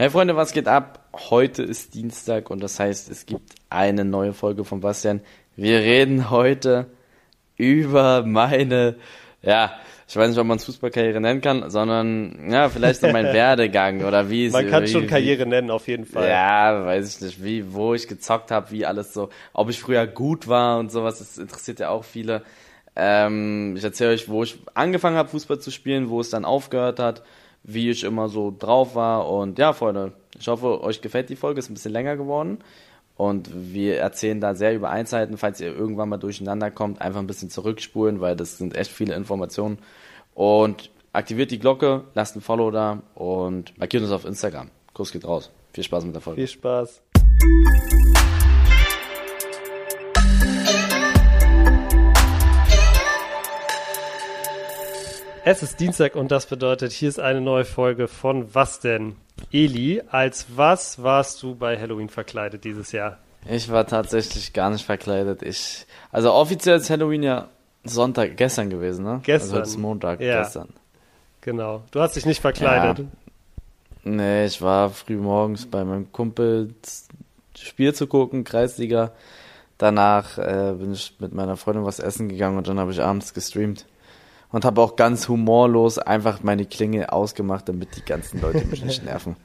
Hey Freunde, was geht ab? Heute ist Dienstag und das heißt, es gibt eine neue Folge von Bastian. Wir reden heute über meine, ja, ich weiß nicht, ob man es Fußballkarriere nennen kann, sondern ja, vielleicht so mein Werdegang oder wie es Man kann wie, schon wie, Karriere nennen, auf jeden Fall. Ja, weiß ich nicht, wie, wo ich gezockt habe, wie alles so, ob ich früher gut war und sowas, das interessiert ja auch viele. Ähm, ich erzähle euch, wo ich angefangen habe, Fußball zu spielen, wo es dann aufgehört hat, wie ich immer so drauf war. Und ja, Freunde, ich hoffe, euch gefällt die Folge, ist ein bisschen länger geworden. Und wir erzählen da sehr über Einzelheiten. Falls ihr irgendwann mal durcheinander kommt, einfach ein bisschen zurückspulen, weil das sind echt viele Informationen. Und aktiviert die Glocke, lasst ein Follow da und markiert uns auf Instagram. Kuss geht raus. Viel Spaß mit der Folge. Viel Spaß. Es ist Dienstag und das bedeutet, hier ist eine neue Folge von Was denn? Eli, als was warst du bei Halloween verkleidet dieses Jahr? Ich war tatsächlich gar nicht verkleidet. Ich, also offiziell ist Halloween ja Sonntag, gestern gewesen, ne? Gestern. Also heute ist Montag, Ja. gestern. Genau. Du hast dich nicht verkleidet. Nee, ich war früh morgens bei meinem Kumpel Spiel zu gucken, Kreisliga. Danach äh, bin ich mit meiner Freundin was essen gegangen und dann habe ich abends gestreamt. Und habe auch ganz humorlos einfach meine Klinge ausgemacht, damit die ganzen Leute mich nicht nerven.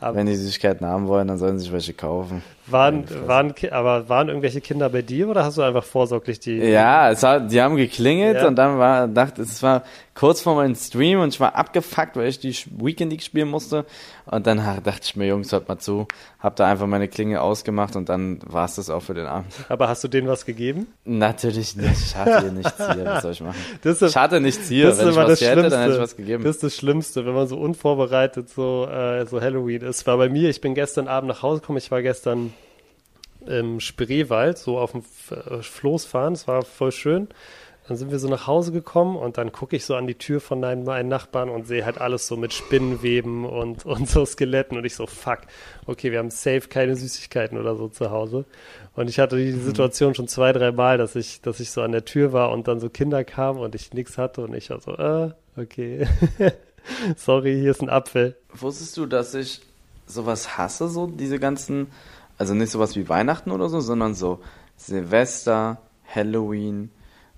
Aber- Wenn die Süßigkeiten haben wollen, dann sollen sie sich welche kaufen. Waren, waren, aber waren irgendwelche Kinder bei dir oder hast du einfach vorsorglich die? Ja, es hat, die haben geklingelt Ja. und dann war, dachte, es war kurz vor meinem Stream und ich war abgefuckt, weil ich die Weekend League spielen musste. Und dann dachte ich mir, Jungs, hört mal zu, hab da einfach meine Klinge ausgemacht und dann war es das auch für den Abend. Aber hast du denen was gegeben? Natürlich nicht, ich hatte nichts hier, was soll ich machen? Das ist, Ich hatte nichts hier, das ist wenn ich was hätte, dann hätte ich was gegeben. Das ist das Schlimmste, wenn man so unvorbereitet so, äh, so Halloween ist. War bei mir, ich bin gestern Abend nach Hause gekommen, ich war gestern im Spreewald, so auf dem äh, Floß fahren, es war voll schön. Dann sind wir so nach Hause gekommen und dann gucke ich so an die Tür von meinen, meinen Nachbarn und sehe halt alles so mit Spinnenweben und, und so Skeletten und ich so, fuck, okay, wir haben safe keine Süßigkeiten oder so zu Hause. Und ich hatte die Situation schon zwei, drei Mal, dass ich, dass ich so an der Tür war und dann so Kinder kamen und ich nichts hatte und ich war so, äh, okay. Sorry, hier ist ein Apfel. Wusstest du, dass ich sowas hasse, so diese ganzen, also nicht sowas wie Weihnachten oder so, sondern so Silvester, Halloween,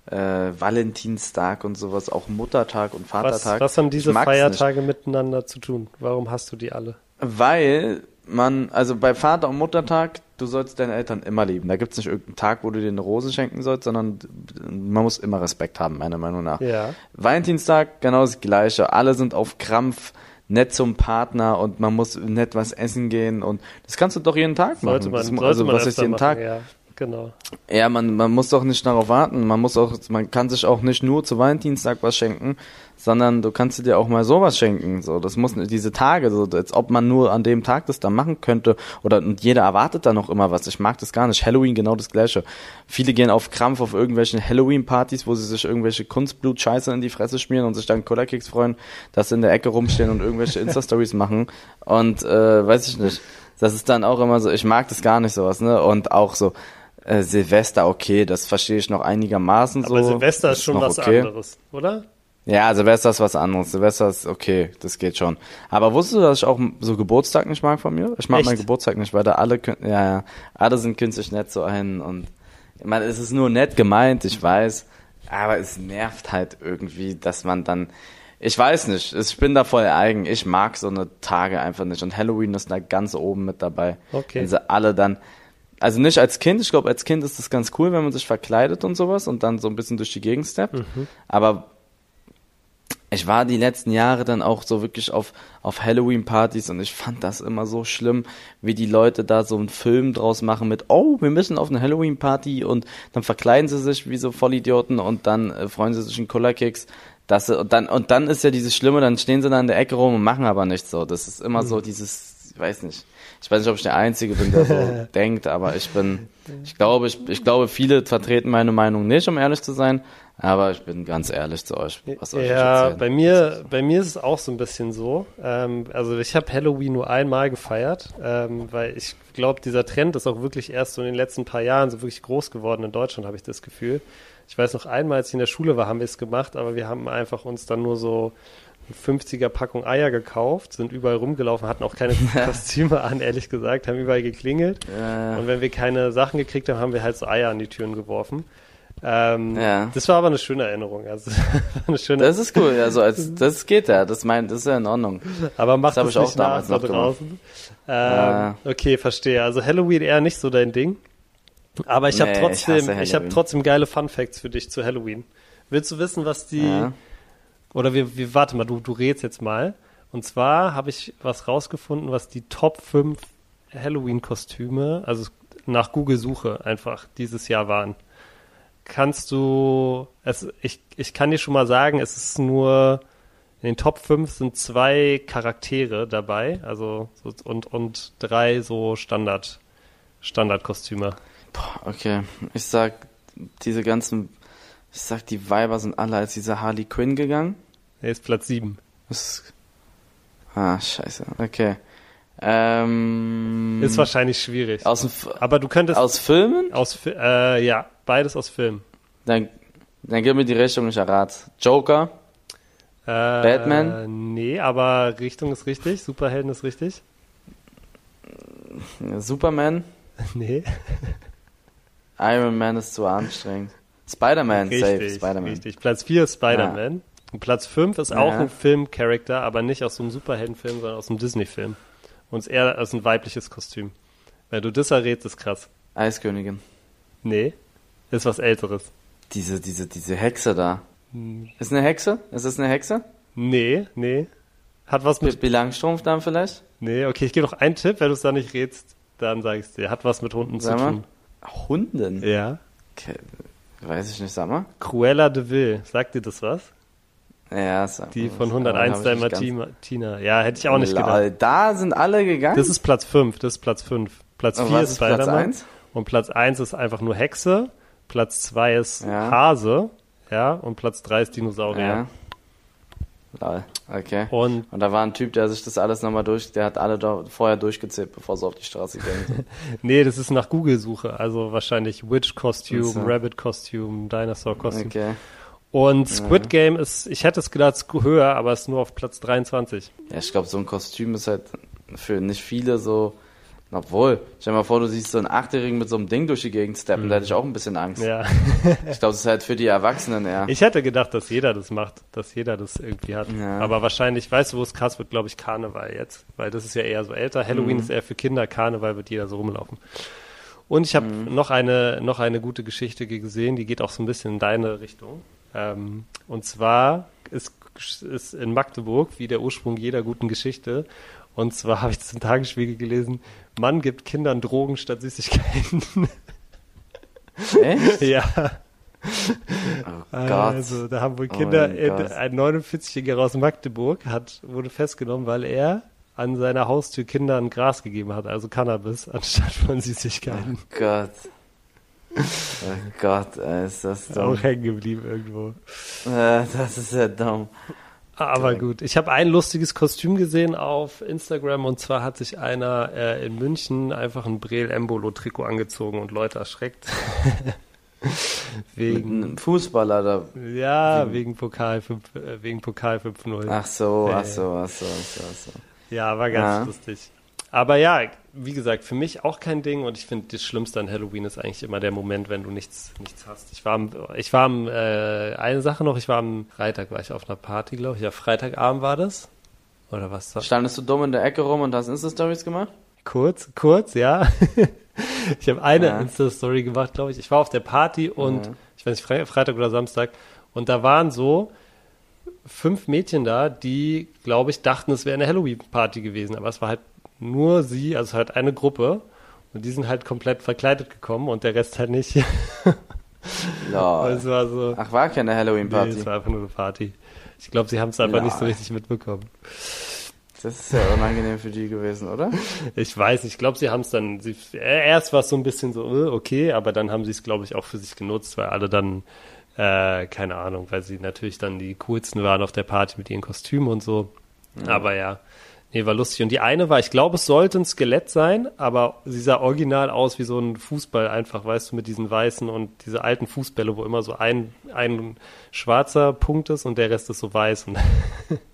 äh, Valentinstag und sowas, auch Muttertag und Was, Vatertag. was haben Ich diese Feiertage miteinander zu tun? Warum hast du die alle? Nicht, weil man, also bei Vater- und Muttertag, du sollst deine Eltern immer lieben. Da gibt's nicht irgendeinen Tag, wo du dir eine Rose schenken sollst, sondern man muss immer Respekt haben, meiner Meinung nach. Ja. Valentinstag genau das gleiche. Alle sind auf Krampf nett zum Partner und man muss nett was essen gehen und das kannst du doch jeden Tag machen. Sollte man, das, also was ist jeden machen, Tag? Ja, genau. Ja, man, man muss doch nicht darauf warten. Man muss auch, man kann sich auch nicht nur zu Valentinstag was schenken, sondern du kannst dir auch mal sowas schenken. So, das muss diese Tage, so als ob man nur an dem Tag das dann machen könnte. Oder und jeder erwartet da noch immer was. Ich mag das gar nicht. Halloween genau das gleiche. Viele gehen auf Krampf auf irgendwelchen Halloween-Partys, wo sie sich irgendwelche Kunstblut-Scheiße in die Fresse schmieren und sich dann Cola-Kicks freuen, dass sie in der Ecke rumstehen und irgendwelche Insta-Stories machen. Und äh, weiß ich nicht. Das ist dann auch immer so, ich mag das gar nicht sowas, ne? Und auch so, äh, Silvester, okay, das verstehe ich noch einigermaßen so. Aber Silvester ist schon noch was okay. anderes, oder? Ja, Silvester ist was anderes. Silvester ist okay, das geht schon. Aber wusstest du, dass ich auch so Geburtstag nicht mag von mir? Ich mag Echt? meinen Geburtstag nicht, weil da alle, ja, ja, alle sind künstlich nett zu einen und ich meine, es ist nur nett gemeint, ich weiß, aber es nervt halt irgendwie, dass man dann, ich weiß nicht, ich bin da voll eigen, ich mag so eine Tage einfach nicht und Halloween ist da ganz oben mit dabei. Okay. Wenn sie alle dann, also nicht als Kind, ich glaube, als Kind ist das ganz cool, wenn man sich verkleidet und sowas und dann so ein bisschen durch die Gegend steppt. Mhm. Aber ich war die letzten Jahre dann auch so wirklich auf, auf Halloween-Partys und ich fand das immer so schlimm, wie die Leute da so einen Film draus machen mit, oh, wir müssen auf eine Halloween-Party und dann verkleiden sie sich wie so Vollidioten und dann äh, freuen sie sich in Color-Kicks. Das, und, dann, und dann ist ja dieses Schlimme, dann stehen sie da in der Ecke rum und machen aber nichts so. Das ist immer so dieses, ich weiß nicht. Ich weiß nicht, ob ich der Einzige bin, der so denkt, aber ich bin, ich glaube, ich, ich glaube, viele vertreten meine Meinung nicht, um ehrlich zu sein. Aber ich bin ganz ehrlich zu euch. Was euch Ja, bei mir, bei mir ist es auch so ein bisschen so. Ähm, also ich habe Halloween nur einmal gefeiert, ähm, weil ich glaube, dieser Trend ist auch wirklich erst so in den letzten paar Jahren so wirklich groß geworden in Deutschland, habe ich das Gefühl. Ich weiß noch einmal, als ich in der Schule war, haben wir es gemacht, aber wir haben einfach uns dann nur so eine 50er Packung Eier gekauft, sind überall rumgelaufen, hatten auch keine Kostüme an, ehrlich gesagt, haben überall geklingelt. Ja. Und wenn wir keine Sachen gekriegt haben, haben wir halt so Eier an die Türen geworfen. Ähm, Ja. Das war aber eine schöne Erinnerung. Also, eine schöne, Das ist cool, also als, das geht ja, das meint, das ist ja in Ordnung. aber macht das das ich auch nicht nach damals da noch gemacht. draußen. Ähm, Ja. Okay, verstehe. Also Halloween eher nicht so dein Ding. Aber ich habe Nee, ich trotzdem, hasse ich, habe trotzdem geile Fun Facts für dich zu Halloween. Willst du wissen, was die Ja. oder wir, wir warte mal, du, du redest jetzt mal. Und zwar habe ich was rausgefunden, was die Top 5 Halloween-Kostüme, also nach Google-Suche einfach dieses Jahr waren. Kannst du, es, ich, ich kann dir schon mal sagen, es ist nur, in den Top 5 sind zwei Charaktere dabei, also so, und, und drei so Standard, Standardkostüme. Boah, okay, ich sag, diese ganzen, ich sag, die Weiber sind alle als diese Harley Quinn gegangen. Er ist Platz 7. Das ist, ah, scheiße, okay. Ähm, Ist wahrscheinlich schwierig. aus, Aber du könntest aus Filmen? aus, äh, ja, beides aus Filmen. Dann, dann gib mir die Richtung, ich errate. Joker? Äh, Batman? Nee, aber Richtung ist richtig. Superhelden ist richtig. Superman? Nee. Iron Man ist zu anstrengend. Spider-Man, safe, Richtig, Spider-Man. richtig. Platz 4 ist Spider-Man. Und Platz 5 ist auch Ja. ein Filmcharakter, aber nicht aus so einem Superheldenfilm, sondern aus einem Disney-Film. Und ist eher als ein weibliches Kostüm. Wenn du das errätst, ist krass. Eiskönigin. Nee, ist was Älteres. Diese, diese, diese Hexe da. Ist eine Hexe? Ist das eine Hexe? Nee, nee. Hat was mit. Pippi Langstrumpf dann vielleicht? Nee, okay, ich gebe noch einen Tipp, wenn du es da nicht rätst, dann sag ich dir. Hat was mit Hunden Sag zu mal. tun. Hunden? Ja. Okay. Weiß ich nicht, sag mal. Cruella de Vil, sagt dir das was? Ja, Die von Aber 101 hab ich nicht Dalmatiner. Ja, hätte ich auch nicht ganz- gedacht. Lol, Da sind alle gegangen? Das ist Platz 5, das ist Platz 5. Platz Und 4 was ist Spider-Man. Und Platz 1 ist einfach nur Hexe. Platz 2 ist Ja. Hase. Ja, und Platz 3 ist Dinosaurier. Ja. Lol, okay. Und Und da war ein Typ, der sich das alles nochmal durch, der hat alle da vorher durchgezählt, bevor sie auf die Straße sind. nee, das ist nach Google-Suche. Also wahrscheinlich so. Rabbit-Kostüm, Dinosaur-Kostüm. Okay. Und Squid Game ist, ich hätte es gedacht, es höher, aber ist nur auf Platz 23. Ja, ich glaube, so ein Kostüm ist halt für nicht viele so. Obwohl, stell dir mal vor, du siehst so einen Achtjährigen mit so einem Ding durch die Gegend steppen, da hätte ich auch ein bisschen Angst. Mhm. Ja. Ich glaube, das ist halt für die Erwachsenen eher. Ich hätte gedacht, dass jeder das macht, dass jeder das irgendwie hat. Ja. Aber wahrscheinlich, weißt du, wo es krass wird, glaube ich, Karneval jetzt. Weil das ist ja eher so älter. Halloween Mhm. ist eher für Kinder, Karneval wird jeder so rumlaufen. Und ich habe Mhm. noch eine noch eine gute Geschichte gesehen, die geht auch so ein bisschen in deine Richtung. Ähm, und zwar ist, ist in Magdeburg, wie der Ursprung jeder guten Geschichte. Und zwar habe ich das im Tagesspiegel gelesen, Mann gibt Kindern Drogen statt Süßigkeiten. Echt? ja. Oh Gott. Also, da haben wohl Oh Kinder, mein in, Gott. ein 49-Jähriger aus Magdeburg hat, wurde festgenommen, weil er an seiner Haustür Kindern Gras gegeben hat, also Cannabis, anstatt von Süßigkeiten. Oh Gott. Oh Gott, ey, ist das dumm. Auch hängen geblieben irgendwo. Äh, das ist ja dumm. Aber gut, ich habe ein lustiges Kostüm gesehen auf Instagram und zwar hat sich einer äh, in München einfach ein Brel Embolo Trikot angezogen und Leute erschreckt. wegen Fußballer da. ja, wegen Pokal 5 äh, wegen Pokal 5-0. Ach so, ach so, ach so, ach so, ach so. Ja, war ganz Ja. lustig. Aber ja, wie gesagt, für mich auch kein Ding und ich finde, das Schlimmste an Halloween ist eigentlich immer der Moment, wenn du nichts, nichts hast. Ich war am, ich war am, äh, eine Sache noch, ich war am Freitag, war ich auf einer Party, glaube ich. Ja, Freitagabend war das. Oder was? Standest du dumm in der Ecke rum und hast Insta-Stories gemacht? Kurz, kurz, ja. ich habe eine Ja. Insta-Story gemacht, glaube ich. Ich war auf der Party und Ja. ich weiß nicht, Fre Freitag oder Samstag und da waren so fünf Mädchen da, die, glaube ich, dachten, es wäre eine Halloween-Party gewesen, aber es war halt nur sie, also halt eine Gruppe und die sind halt komplett verkleidet gekommen und der Rest halt nicht. Lol. es war so, Ach, war keine nee, Halloween-Party. es war einfach nur eine Party. Ich glaube, sie haben es einfach nicht so richtig mitbekommen. das ist ja unangenehm für die gewesen, oder? Ich weiß, ich glaube, sie haben es dann, sie, erst war es so ein bisschen so, äh, okay, aber dann haben sie es, glaube ich, auch für sich genutzt, weil alle dann, äh, keine Ahnung, weil sie natürlich dann die coolsten waren auf der Party mit ihren Kostümen und so. Aber ja, nee, war lustig. Und die eine war, ich glaube, es sollte ein Skelett sein, aber sie sah original aus wie so ein Fußball einfach, weißt du, mit diesen weißen und diese alten Fußbälle, wo immer so ein, ein schwarzer Punkt ist und der Rest ist so weiß. Und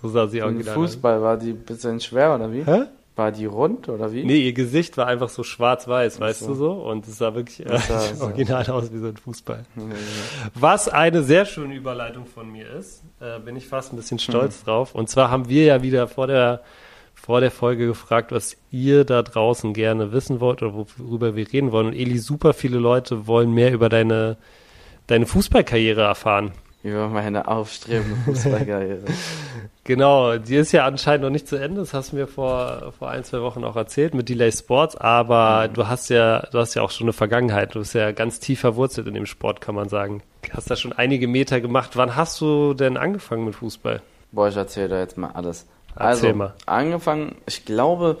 So sah sie original aus. Fußball war die ein bisschen schwer, oder wie? Hä? War die rund, oder wie? Nee, ihr Gesicht war einfach so schwarz-weiß, weißt so. du so? Und es sah wirklich äh, so. original aus wie so ein Fußball. Was eine sehr schöne Überleitung von mir ist, äh, bin ich fast ein bisschen stolz drauf. Und zwar haben wir ja wieder vor der, vor der Folge gefragt, was ihr da draußen gerne wissen wollt oder worüber wir reden wollen. Und Eli, super viele Leute wollen mehr über deine, deine Fußballkarriere erfahren. Über meine aufstrebende Fußballkarriere. Genau, die ist ja anscheinend noch nicht zu Ende. Das hast du mir vor, vor ein, zwei Wochen auch erzählt mit Delay Sports. Aber du hast ja, du hast ja auch schon eine Vergangenheit. Du bist ja ganz tief verwurzelt in dem Sport, kann man sagen. Hast da schon einige Meter gemacht. Wann hast du denn angefangen mit Fußball? Boah, ich erzähle da jetzt mal alles. Erzähl also, mal. angefangen, ich glaube,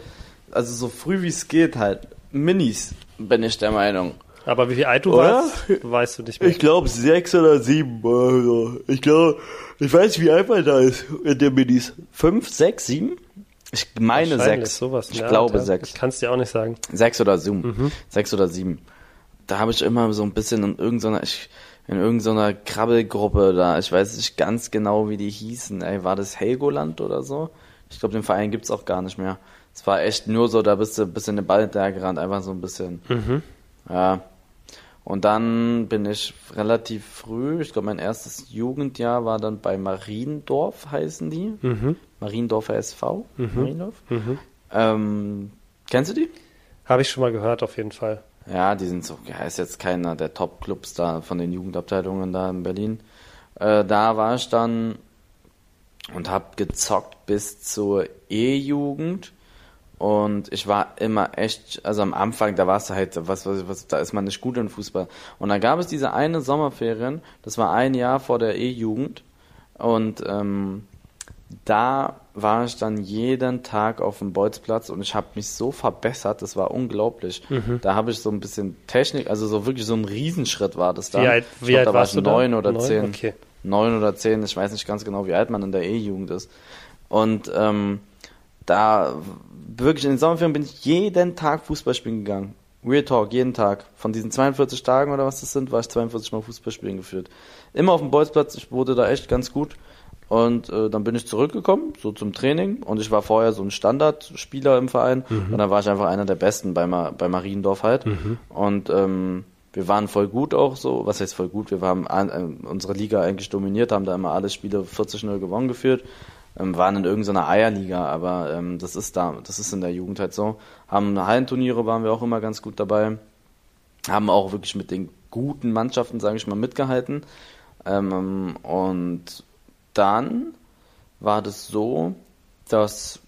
also so früh wie es geht halt, Minis, bin ich der Meinung. Aber wie viel alt du Oder? warst, weißt du nicht mehr. Ich glaube sechs oder sieben. Also. Ich glaube, ich weiß nicht, wie alt man da ist in den Minis. Fünf, sechs, sieben? Ich meine sechs. Sowas ich der glaube Art, ja. sechs. Ich kann es dir auch nicht sagen. Sechs oder sieben. Sechs oder sieben. Da habe ich immer so ein bisschen in irgendeiner, ich, in irgendeiner Krabbelgruppe da, ich weiß nicht ganz genau, wie die hießen. Ey, war das Helgoland oder so? Ich glaube, den Verein gibt's auch gar nicht mehr. Es war echt nur so, da bist du ein bisschen den Ball hinterhergerannt, einfach so ein bisschen. Ja. Und dann bin ich relativ früh, ich glaube, mein erstes Jugendjahr war dann bei Mariendorf, heißen die. Mhm. Mariendorfer SV. Mariendorf. Ähm, kennst du die? Habe ich schon mal gehört, auf jeden Fall. Ja, die sind so, ja, ist jetzt keiner der Top-Clubs da von den Jugendabteilungen da in Berlin. Äh, da war ich dann und habe gezockt bis zur E-Jugend. Und ich war immer echt, also am Anfang, da warst du halt, was, was, was, da ist man nicht gut in Fußball. Und dann gab es diese eine Sommerferien, das war ein Jahr vor der E-Jugend. Und ähm, da war ich dann jeden Tag auf dem Bolzplatz und ich habe mich so verbessert, das war unglaublich. Da habe ich so ein bisschen Technik, also so wirklich so ein Riesenschritt war das da. Wie alt, ich wie glaub, alt da war warst ich du neun oder Neun? zehn. Okay. Neun oder zehn, ich weiß nicht ganz genau, wie alt man in der E-Jugend ist. Und ähm, da wirklich in den Sommerferien bin ich jeden Tag Fußball spielen gegangen. Real Talk, jeden Tag. Von diesen 42 Tagen oder was das sind, war ich 42 Mal Fußball spielen geführt. Immer auf dem Bolzplatz, ich wurde da echt ganz gut. Und äh, dann bin ich zurückgekommen, so zum Training. Und ich war vorher so ein Standardspieler im Verein. Und dann war ich einfach einer der Besten bei, Ma bei Mariendorf halt. Und ähm, wir waren voll gut auch so. Was heißt voll gut? Wir haben an, äh, unsere Liga eigentlich dominiert, haben da immer alle Spiele 40-0 gewonnen geführt. Ähm, waren in irgendeiner Eierliga, aber ähm, das ist da, das ist in der Jugend halt so. Haben Hallenturniere waren wir auch immer ganz gut dabei. Haben auch wirklich mit den guten Mannschaften, sage ich mal, mitgehalten. Ähm, und dann war das so, dass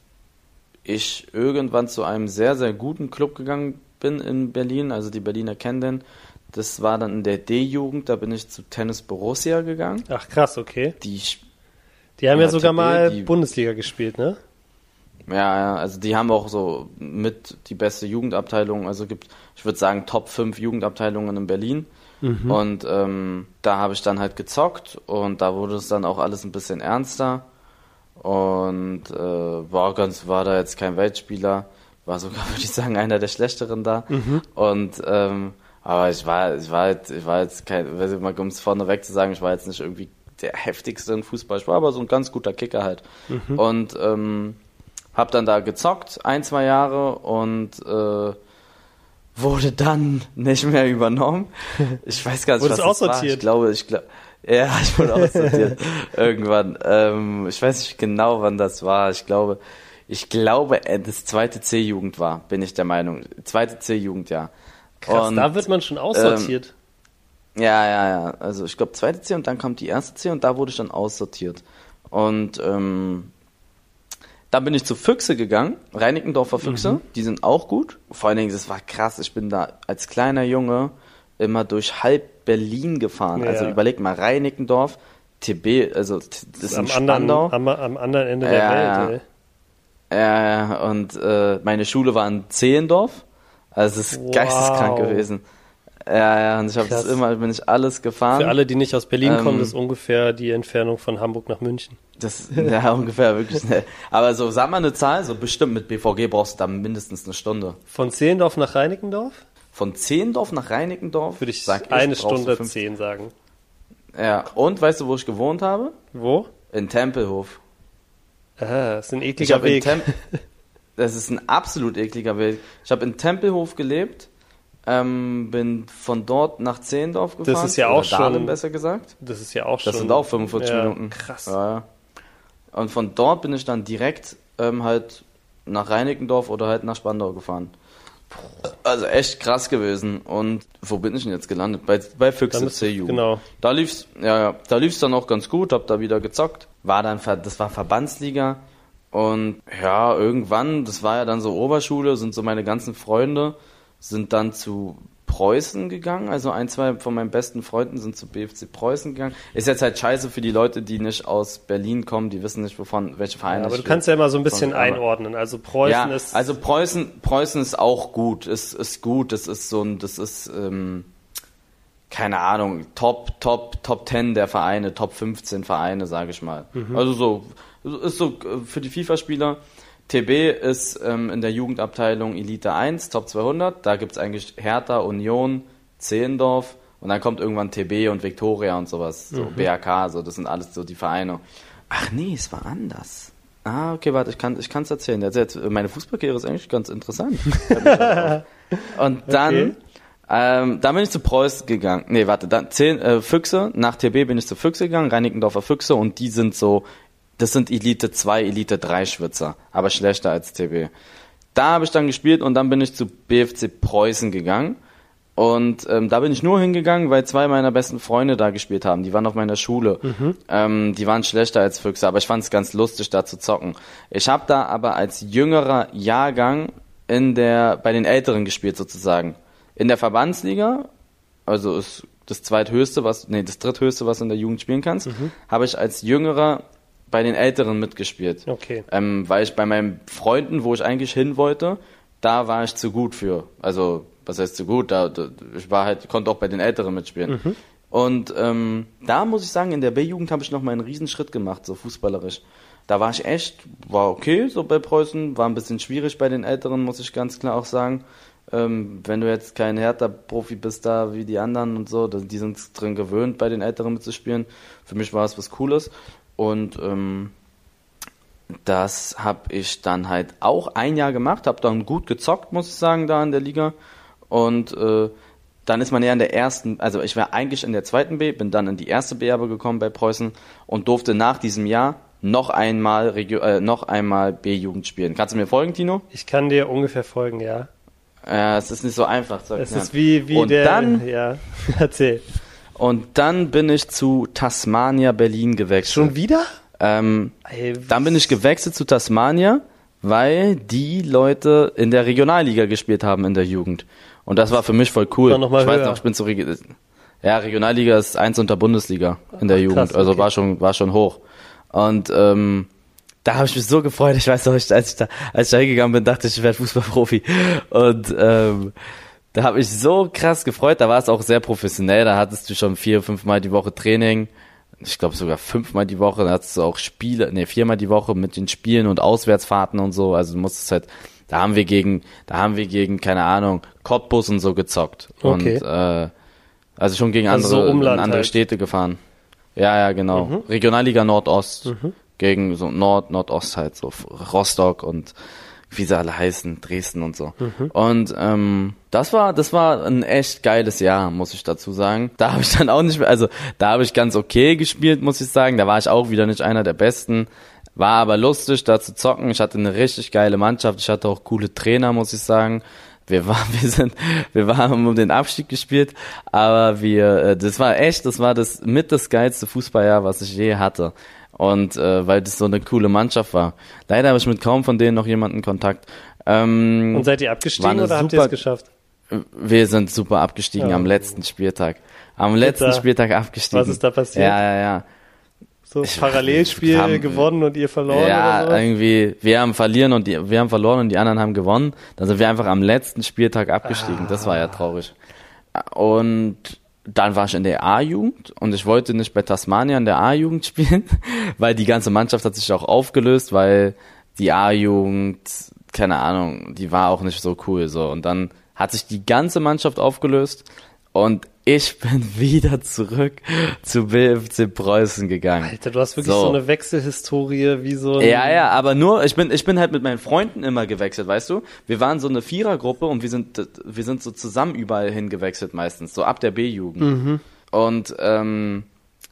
ich irgendwann zu einem sehr, sehr guten Club gegangen bin in Berlin. Also die Berliner kennen den. Das war dann in der D-Jugend, da bin ich zu Tennis Borussia gegangen. Ach krass, okay. Die, Die haben ja, Ja, sogar mal die- Bundesliga gespielt, ne? ja, ja, also die haben auch so mit die beste Jugendabteilung. Also gibt, ich würde sagen, Top 5 Jugendabteilungen in Berlin. Und ähm, da habe ich dann halt gezockt und da wurde es dann auch alles ein bisschen ernster. Und äh, war ganz, war da jetzt kein Weltspieler, war sogar, würde ich sagen, einer der schlechteren da. Und ähm, aber ich war, ich war jetzt, ich war jetzt kein, weiß ich mal, um es vorneweg zu sagen, ich war jetzt nicht irgendwie der heftigste im Fußball. Ich war aber so ein ganz guter Kicker halt. Und ähm, hab dann da gezockt, ein, zwei Jahre und äh, wurde dann nicht mehr übernommen. Ich weiß gar nicht, was das war. aussortiert? Ich glaube, ich glaube, ja, ich wurde aussortiert irgendwann. Ähm, ich weiß nicht genau, wann das war. Ich glaube, ich glaube, äh, das zweite C-Jugend war, bin ich der Meinung. Zweite C-Jugend, ja. Krass, Und, da wird man schon aussortiert. Ja, ja, ja. Also ich glaube zweite C und dann kommt die erste C und da wurde ich dann aussortiert. Und ähm, dann bin ich zu Füchse gegangen, Reinickendorfer Füchse, die sind auch gut. Vor allen Dingen, das war krass, ich bin da als kleiner Junge immer durch halb Berlin gefahren. Ja. Also überleg mal, Reinickendorf, TB, also das ist am, anderen, am, am anderen Ende Ja, der ja. Welt, Ja, ja, und äh, meine Schule war in Zehlendorf. Also es ist Wow. geisteskrank gewesen. Ja, ja, und ich habe das immer, bin ich alles gefahren. Für alle, die nicht aus Berlin kommen, Ähm, das ist ungefähr die Entfernung von Hamburg nach München. Das, ja, ungefähr, wirklich schnell. Aber so, sag mal eine Zahl, so bestimmt mit BVG brauchst du da mindestens eine Stunde. Von Zehlendorf nach Reinickendorf Von Zehlendorf nach Reinickendorf würde ich sag eine Stunde zehn sagen. Ja, und weißt du, wo ich gewohnt habe? Wo? In Tempelhof. Ah, das ist ein Ich ekliger habe in Weg. Das ist ein absolut ekliger Weg. Ich habe in Tempelhof gelebt, ähm, bin von dort nach Zehendorf gefahren. ist ja auch Dahlem, schon- besser gesagt. Das ist ja auch schon. Das sind auch 45 ja, Minuten. Krass. Ja. Und von dort bin ich dann direkt ähm, halt nach Reinickendorf oder halt nach Spandau gefahren. Also echt krass gewesen. Und wo bin ich denn jetzt gelandet? Bei, bei Füchse CU. genau. Da lief's, ja, ja, da lief's dann auch ganz gut, hab da wieder gezockt. War dann, das war Verbandsliga. Und ja, irgendwann, das war ja dann so Oberschule, sind so meine ganzen Freunde, sind dann zu Preußen gegangen. Also ein, zwei von meinen besten Freunden sind zu BFC Preußen gegangen. Ist jetzt halt scheiße für die Leute, die nicht aus Berlin kommen, die wissen nicht, wovon, welche Vereine Ja, aber du kannst ja immer so ein bisschen einordnen. Also Preußen ja, ist. also Preußen, Preußen ist auch gut, ist, ist gut, das ist so ein, das ist, ähm, keine Ahnung, Top, Top, Top 10 der Vereine, Top 15 Vereine, sage ich mal. Mhm. Also so, ist so äh, für die FIFA-Spieler. TB ist ähm, in der Jugendabteilung Elite 1, Top 200. Da gibt's eigentlich Hertha, Union, Zehlendorf und dann kommt irgendwann TB und Viktoria und sowas. So Mhm. BRK, so, das sind alles so die Vereine. Ach nee, es war anders. Ah, okay, warte, ich kann ich kann's erzählen. Jetzt, jetzt, meine Fußballkarriere ist eigentlich ganz interessant. und dann, Okay. ähm, dann bin ich zu Preußen gegangen. Nee, warte, dann zehn äh, Füchse. Nach TB bin ich zu Füchse gegangen, Reinickendorfer Füchse und die sind so, das sind Elite 2, Elite 3 Schwitzer, aber schlechter als TB. Da habe ich dann gespielt und dann bin ich zu BFC Preußen gegangen. Und ähm, da bin ich nur hingegangen, weil zwei meiner besten Freunde da gespielt haben. Die waren auf meiner Schule. Ähm, die waren schlechter als Füchse, aber ich fand es ganz lustig, da zu zocken. Ich habe da aber als jüngerer Jahrgang in der bei den Älteren gespielt sozusagen. In der Verbandsliga, also ist das zweithöchste, was nee, das dritthöchste, was du in der Jugend spielen kannst, habe ich als jüngerer bei den Älteren mitgespielt. Okay. Ähm, weil ich bei meinen Freunden, wo ich eigentlich hin wollte, da war ich zu gut für. Also, was heißt zu gut? Da, da ich war halt, konnte auch bei den Älteren mitspielen. Und ähm, da muss ich sagen, in der B-Jugend habe ich noch mal einen Riesenschritt gemacht, so fußballerisch. Da war ich echt, war okay so bei Preußen, war ein bisschen schwierig bei den Älteren, muss ich ganz klar auch sagen. Ähm, wenn du jetzt kein Hertha-Profi bist da wie die anderen und so, die sind drin gewöhnt, bei den Älteren mitzuspielen. Für mich war es was Cooles. Und ähm, das habe ich dann halt auch ein Jahr gemacht, habe dann gut gezockt, muss ich sagen, da in der Liga. Und äh, dann ist man ja in der ersten, also ich war eigentlich in der zweiten B, bin dann in die erste B aber gekommen bei Preußen und durfte nach diesem Jahr noch einmal Regio äh, noch einmal B-Jugend spielen. Kannst du mir folgen, Tino? Ich kann dir ungefähr folgen, ja. Äh, es ist nicht so einfach. Sag Es ja. ist wie, wie und der. Dann, ja, erzähl. Und dann bin ich zu Tasmania Berlin gewechselt. Schon wieder? Ähm, Ey, Dann bin ich gewechselt zu Tasmania, weil die Leute in der Regionalliga gespielt haben in der Jugend. Und das war für mich voll cool. Noch mal ich weiß höher. noch, ich bin zu Regi Ja, Regionalliga ist eins unter Bundesliga in der Ach, Jugend. krass, Also okay. war schon war schon hoch. Und ähm, da habe ich mich so gefreut. Ich weiß noch, als ich da, als ich da hingegangen bin, dachte ich, ich werde Fußballprofi. Und ähm, da habe ich so krass gefreut. Da war es auch sehr professionell. Da hattest du schon vier, fünfmal die Woche Training. Ich glaube sogar fünfmal die Woche. Da hattest du auch Spiele, nee, viermal die Woche mit den Spielen und Auswärtsfahrten und so. Also du musstest halt, da haben wir gegen, da haben wir gegen, keine Ahnung, Cottbus und so gezockt. Okay. Und äh, also schon gegen Also so andere, Umland andere halt. Städte gefahren. Ja, ja, genau. Regionalliga Nordost. Gegen so Nord, Nordost halt, so Rostock und wie sie alle heißen, Dresden und so. Und ähm, das war, das war ein echt geiles Jahr, muss ich dazu sagen. Da habe ich dann auch nicht mehr, also da habe ich ganz okay gespielt, muss ich sagen. Da war ich auch wieder nicht einer der Besten. War aber lustig, da zu zocken. Ich hatte eine richtig geile Mannschaft. Ich hatte auch coole Trainer, muss ich sagen. Wir waren, wir sind, wir waren um den Abstieg gespielt, aber wir, äh, das war echt, das war das mit das geilste Fußballjahr, was ich je hatte. Und äh, weil das so eine coole Mannschaft war. Leider habe ich mit kaum von denen noch jemanden Kontakt. Ähm, Und seid ihr abgestiegen oder habt ihr super- es geschafft? wir sind super abgestiegen Ja. am letzten Spieltag. Am letzten. Spieltag abgestiegen. Was ist da passiert? Ja, ja, ja. So Ich- Parallelspiel haben- gewonnen und ihr verloren ja, oder so? irgendwie, wir haben verlieren und die, wir haben verloren und die anderen haben gewonnen. Dann sind wir einfach am letzten Spieltag abgestiegen. Das war ja traurig. Und dann war ich in der A-Jugend und ich wollte nicht bei Tasmania in der A-Jugend spielen, weil die ganze Mannschaft hat sich auch aufgelöst, weil die A-Jugend, keine Ahnung, die war auch nicht so cool so. Und dann hat sich die ganze Mannschaft aufgelöst Und ich bin wieder zurück zu BFC Preußen gegangen. Alter, du hast wirklich so, So. eine Wechselhistorie wie so ein. Ja, ja, aber nur, ich bin, ich bin halt mit meinen Freunden immer gewechselt, weißt du? Wir waren so eine Vierergruppe und wir sind, wir sind so zusammen überall hingewechselt meistens, so ab der B-Jugend. Und ähm,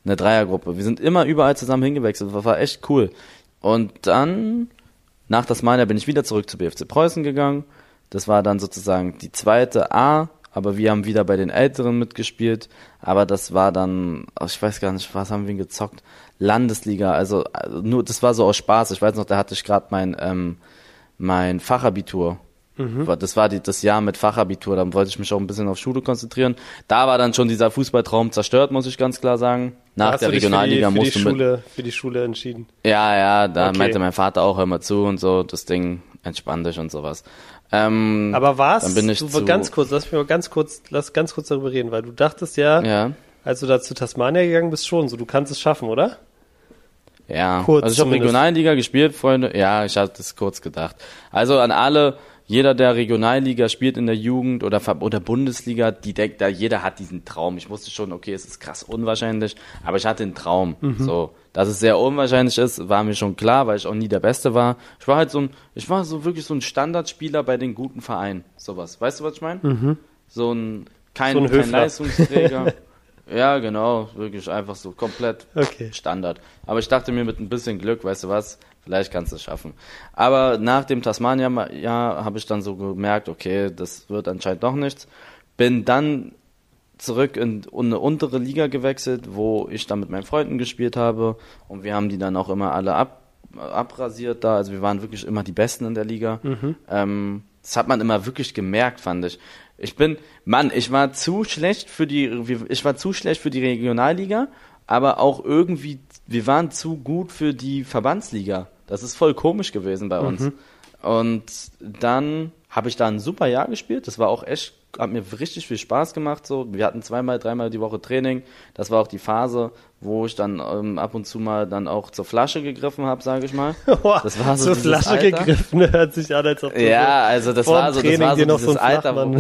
eine Dreiergruppe. Wir sind immer überall zusammen hingewechselt. Das war echt cool. Und dann, nach das Mal, bin ich wieder zurück zu BFC Preußen gegangen. Das war dann sozusagen die zweite A, aber wir haben wieder bei den Älteren mitgespielt. Aber das war dann, ich weiß gar nicht, was haben wir gezockt? Landesliga, also, also nur, das war so aus Spaß. Ich weiß noch, da hatte ich gerade mein, ähm, mein Fachabitur. War- Das war die, das Jahr mit Fachabitur, dann wollte ich mich auch ein bisschen auf Schule konzentrieren. Da war dann schon dieser Fußballtraum zerstört, muss ich ganz klar sagen. Da Nach der Regionalliga für die, für musste die mit, Schule, für die Schule entschieden. ja, ja, da Okay. meinte mein Vater auch, mal zu und so, das Ding entspann dich und sowas. Ähm, Aber war's? Dann bin ich du, ganz kurz, lass mich mal ganz kurz, lass ganz kurz darüber reden, weil du dachtest ja, ja, als du da zu Tasmania gegangen bist, schon so, du kannst es schaffen, oder? ja. Kurz also ich habe. Regionalliga gespielt, Freunde. Ja, ich hatte das kurz gedacht. Also an alle, jeder, der Regionalliga spielt in der Jugend oder, oder Bundesliga, die denkt, da jeder hat diesen Traum. Ich wusste schon, okay, es ist krass unwahrscheinlich, aber ich hatte einen Traum. Mhm. So, dass es sehr unwahrscheinlich ist, war mir schon klar, weil ich auch nie der Beste war. Ich war halt so ein, ich war so wirklich so ein Standardspieler bei den guten Vereinen. Sowas. Weißt du, was ich meine? So ein kein, Mhm. So ein kein. Leistungsträger. ja, genau, wirklich einfach so komplett Okay. Standard. Aber ich dachte mir mit ein bisschen Glück, weißt du was, vielleicht kannst du es schaffen. Aber nach dem Tasmania-Jahr habe ich dann so gemerkt, okay, das wird anscheinend doch nichts. Bin dann zurück in eine untere Liga gewechselt, wo ich dann mit meinen Freunden gespielt habe und wir haben die dann auch immer alle ab, abrasiert da. Also wir waren wirklich immer die Besten in der Liga. Ähm, das hat man immer wirklich gemerkt, fand ich. Ich bin, Mann, ich war zu schlecht für die, ich war zu schlecht für die Regionalliga, aber auch irgendwie, wir waren zu gut für die Verbandsliga. Das ist voll komisch gewesen bei uns. Und dann habe ich da ein super Jahr gespielt. Das war auch echt, hat mir richtig viel Spaß gemacht. So, wir hatten zweimal, dreimal die Woche Training. Das war auch die Phase, wo ich dann ähm, ab und zu mal dann auch zur Flasche gegriffen habe, sage ich mal. Das war so Zur Flasche Alter. gegriffen, hört sich an, als ob du Ja, also das war so, das Training war so dir noch so dieses Alter, wo.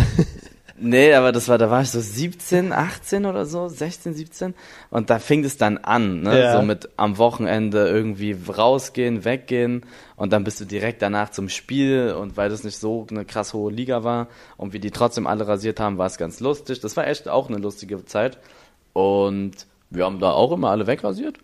Nee, aber das war, da war ich so 17, 18 oder so, 16, 17. Und da fing es dann an, ne? Ja. So mit am Wochenende irgendwie rausgehen, weggehen. Und dann bist du direkt danach zum Spiel. Und weil das nicht so eine krass hohe Liga war und wir die trotzdem alle rasiert haben, war es ganz lustig. Das war echt auch eine lustige Zeit. Und wir haben da auch immer alle wegrasiert.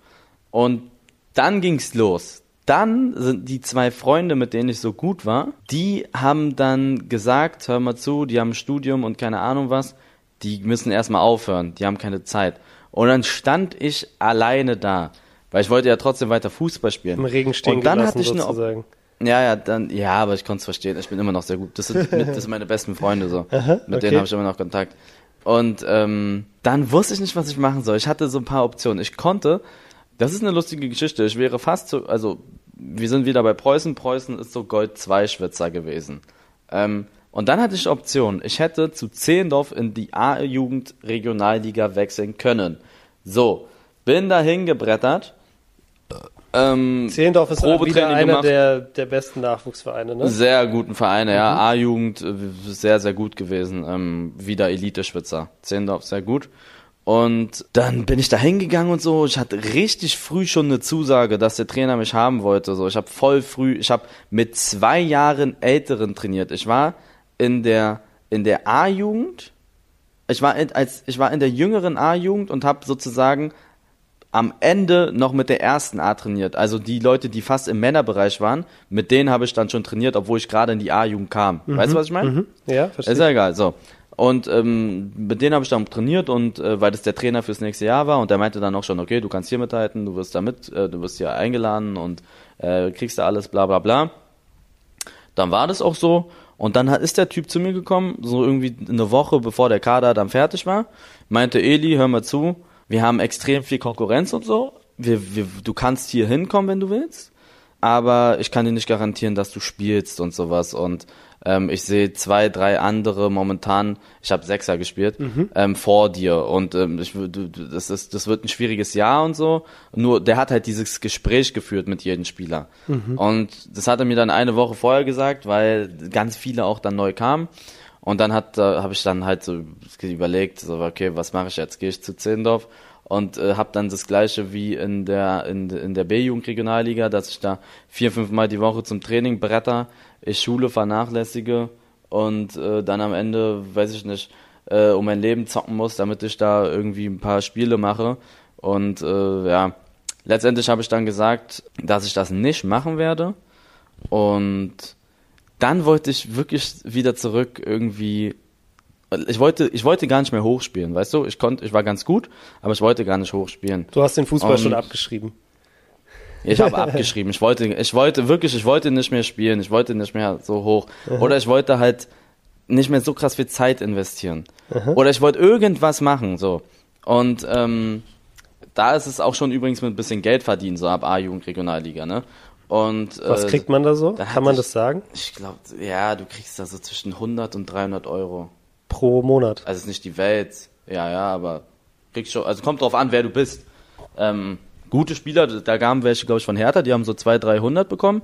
Und dann ging's los. Dann sind die zwei Freunde, mit denen ich so gut war, die haben dann gesagt, hör mal zu, die haben ein Studium und keine Ahnung was, die müssen erstmal aufhören, die haben keine Zeit. Und dann stand ich alleine da, weil ich wollte ja trotzdem weiter Fußball spielen. Im Regen stehen und dann gelassen, hatte ich eine sozusagen. ja, ja, dann, ja, aber ich konnte es verstehen. Ich bin immer noch sehr gut. Das sind, das sind meine besten Freunde so. mit okay. denen habe ich immer noch Kontakt. Und ähm, dann wusste ich nicht, was ich machen soll. Ich hatte so ein paar Optionen. Ich konnte, das ist eine lustige Geschichte. Ich wäre fast so, also wir sind wieder bei Preußen. Preußen ist so Gold 2 Schwitzer gewesen. Ähm, und dann hatte ich Optionen. Ich hätte zu Zehlendorf in die A-Jugend Regionalliga wechseln können. So, bin dahin gebrettert. Ähm, Zehlendorf ist wieder einer gemacht. der, der besten Nachwuchsvereine, ne? Sehr guten Vereine, ja. A-Jugend, äh, sehr, sehr gut gewesen. Ähm, wieder Elite-Schwitzer. Zehndorf, sehr gut. Und dann bin ich da hingegangen und so. Ich hatte richtig früh schon eine Zusage, dass der Trainer mich haben wollte. So, ich habe voll früh, ich habe mit zwei Jahren Älteren trainiert. Ich war in der in der A-Jugend. Ich war in, als ich war in der jüngeren A-Jugend und habe sozusagen am Ende noch mit der ersten A trainiert. Also die Leute, die fast im Männerbereich waren, mit denen habe ich dann schon trainiert, obwohl ich gerade in die A-Jugend kam. Weißt du, was ich meine? Mhm. Ja, verstehe. Ist ja egal, so. Und ähm, mit denen habe ich dann trainiert und äh, weil das der Trainer fürs nächste Jahr war und der meinte dann auch schon, okay, du kannst hier mithalten, du wirst da mit, äh, du wirst hier eingeladen und äh, kriegst da alles, bla bla bla. Dann war das auch so und dann hat, ist der Typ zu mir gekommen, so irgendwie eine Woche bevor der Kader dann fertig war, meinte Eli, hör mal zu, wir haben extrem viel Konkurrenz und so, wir, wir, du kannst hier hinkommen, wenn du willst, aber ich kann dir nicht garantieren, dass du spielst und sowas. Und ähm, ich sehe zwei, drei andere momentan, ich habe Sechser gespielt, ähm, vor dir. Und ähm, ich, das, ist, das wird ein schwieriges Jahr und so. Nur der hat halt dieses Gespräch geführt mit jedem Spieler. Und das hat er mir dann eine Woche vorher gesagt, weil ganz viele auch dann neu kamen. Und dann hat, da habe ich dann halt so überlegt, so okay, was mache ich jetzt? Gehe ich zu Zehlendorf und äh, habe dann das gleiche wie in der in, in der B-Jugend-Regionalliga, dass ich da vier, fünf Mal die Woche zum Training bretter, ich Schule vernachlässige und äh, dann am Ende, weiß ich nicht, äh, um mein Leben zocken muss, damit ich da irgendwie ein paar Spiele mache. Und äh, ja, letztendlich habe ich dann gesagt, dass ich das nicht machen werde. Und dann wollte ich wirklich wieder zurück irgendwie ich wollte, ich wollte gar nicht mehr hochspielen, weißt du? Ich konnte, ich war ganz gut, aber ich wollte gar nicht hochspielen. Du hast den Fußball um, schon abgeschrieben. Ich habe abgeschrieben. Ich wollte, ich wollte wirklich, ich wollte nicht mehr spielen. Ich wollte nicht mehr so hoch. Aha. Oder ich wollte halt nicht mehr so krass viel Zeit investieren. Aha. Oder ich wollte irgendwas machen, so. Und ähm, da ist es auch schon übrigens mit ein bisschen Geld verdienen, so ab A-Jugend Regionalliga, ne? Und, Was äh, kriegt man da so? Kann man ich, das sagen? Ich glaube, ja, du kriegst da so zwischen 100 und 300 Euro pro Monat. Also ist nicht die Welt, ja, ja, aber kriegst schon, also kommt drauf an, wer du bist. Ähm, gute Spieler, da gaben welche, glaube ich, von Hertha, die haben so 200, 300 bekommen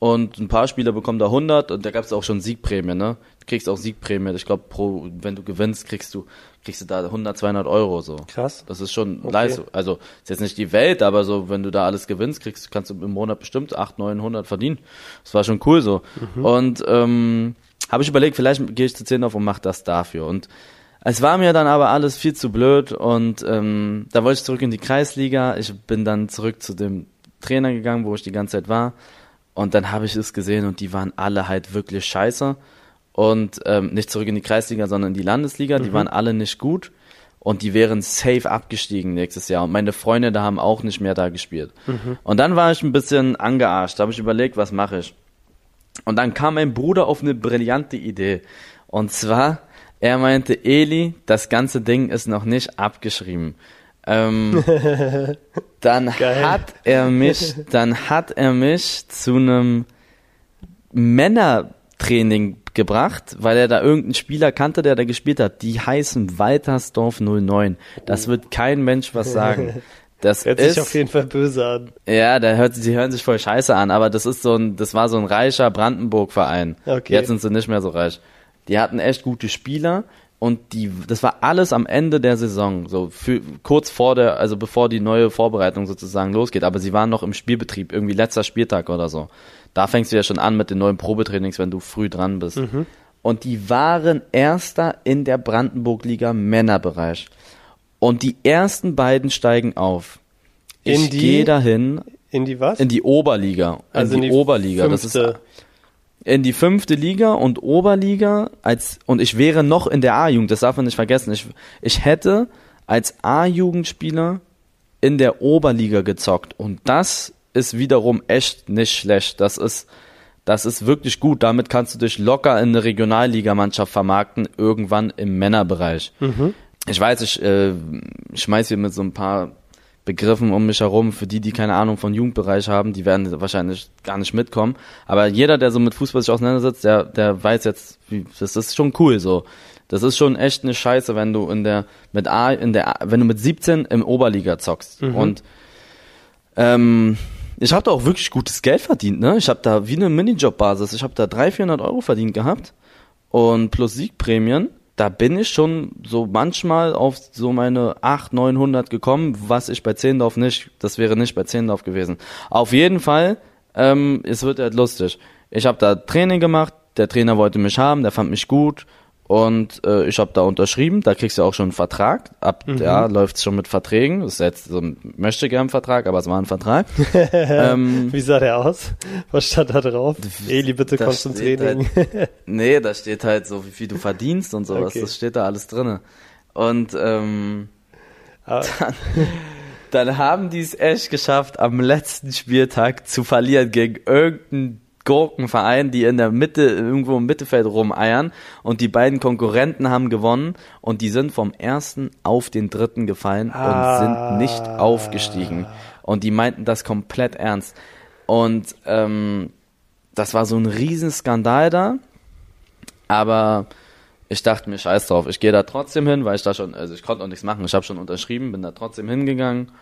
und ein paar Spieler bekommen da 100 und da gab es auch schon Siegprämie, ne? Du kriegst auch Siegprämie. Ich glaube, pro, wenn du gewinnst, kriegst du, kriegst du da 100, 200 Euro so. Krass. Das ist schon okay. Leistung. Also, ist jetzt nicht die Welt, aber so, wenn du da alles gewinnst, kriegst, kannst du im Monat bestimmt 8, 900 verdienen. Das war schon cool so. Mhm. Und, ähm, habe ich überlegt, vielleicht gehe ich zu Zehndorf und mache das dafür. Und es war mir dann aber alles viel zu blöd und ähm, da wollte ich zurück in die Kreisliga. Ich bin dann zurück zu dem Trainer gegangen, wo ich die ganze Zeit war. Und dann habe ich es gesehen und die waren alle halt wirklich scheiße. Und ähm, nicht zurück in die Kreisliga, sondern in die Landesliga. Die mhm. waren alle nicht gut. Und die wären safe abgestiegen nächstes Jahr. Und meine Freunde da haben auch nicht mehr da gespielt. Mhm. Und dann war ich ein bisschen angearscht. Da habe ich überlegt, was mache ich. Und dann kam mein Bruder auf eine brillante Idee. Und zwar, er meinte, Eli, das ganze Ding ist noch nicht abgeschrieben. Ähm, dann Geil. hat er mich, dann hat er mich zu einem Männertraining gebracht, weil er da irgendeinen Spieler kannte, der da gespielt hat. Die heißen Waltersdorf 09. Das wird kein Mensch was sagen. Das hört ist, sich auf jeden Fall böse an. Ja, da hört, sie hören sich voll scheiße an, aber das ist so ein, das war so ein reicher Brandenburg-Verein. Okay. Jetzt sind sie nicht mehr so reich. Die hatten echt gute Spieler und die, das war alles am Ende der Saison, so für, kurz vor der, also bevor die neue Vorbereitung sozusagen losgeht, aber sie waren noch im Spielbetrieb, irgendwie letzter Spieltag oder so. Da fängst du ja schon an mit den neuen Probetrainings, wenn du früh dran bist. Mhm. Und die waren Erster in der Brandenburg-Liga Männerbereich. Und die ersten beiden steigen auf. In ich gehe dahin. In die was? In die Oberliga. Also in die, in die Oberliga. Fünfte. Das ist in die fünfte Liga und Oberliga als und ich wäre noch in der A-Jugend, das darf man nicht vergessen. Ich, ich hätte als A-Jugendspieler in der Oberliga gezockt und das ist wiederum echt nicht schlecht. Das ist das ist wirklich gut. Damit kannst du dich locker in eine Regionalligamannschaft vermarkten, irgendwann im Männerbereich. Mhm ich weiß, ich äh, schmeiß hier mit so ein paar Begriffen um mich herum, für die, die keine Ahnung von Jugendbereich haben, die werden wahrscheinlich gar nicht mitkommen. Aber jeder, der so mit Fußball sich auseinandersetzt, der, der weiß jetzt, wie, das ist schon cool so. Das ist schon echt eine Scheiße, wenn du in der mit A, in der wenn du mit 17 im Oberliga zockst. Mhm. Und ähm, ich habe da auch wirklich gutes Geld verdient, ne? Ich habe da wie eine Minijob-Basis, ich habe da 300, 400 Euro verdient gehabt und plus Siegprämien da bin ich schon so manchmal auf so meine 8, 900 gekommen, was ich bei Zehndorf nicht, das wäre nicht bei Zehndorf gewesen. Auf jeden Fall, ähm, es wird halt lustig. Ich habe da Training gemacht, der Trainer wollte mich haben, der fand mich gut und äh, ich habe da unterschrieben, da kriegst du auch schon einen Vertrag. Ab mhm. ja, läuft schon mit Verträgen. Das ist jetzt so ein möchte gern Vertrag, aber es war ein Vertrag. ähm, Wie sah der aus? Was stand da drauf? Eli, bitte komm zum Training. Halt, nee, da steht halt so, wie viel du verdienst und sowas. Okay. Das steht da alles drinne. Und ähm, ah. dann, dann haben die es echt geschafft, am letzten Spieltag zu verlieren gegen irgendeinen Gurkenverein, die in der Mitte, irgendwo im Mittelfeld rumeiern und die beiden Konkurrenten haben gewonnen und die sind vom ersten auf den dritten gefallen ah. und sind nicht aufgestiegen. Und die meinten das komplett ernst. Und ähm, das war so ein Riesenskandal da. Aber ich dachte mir, scheiß drauf, ich gehe da trotzdem hin, weil ich da schon, also ich konnte auch nichts machen. Ich habe schon unterschrieben, bin da trotzdem hingegangen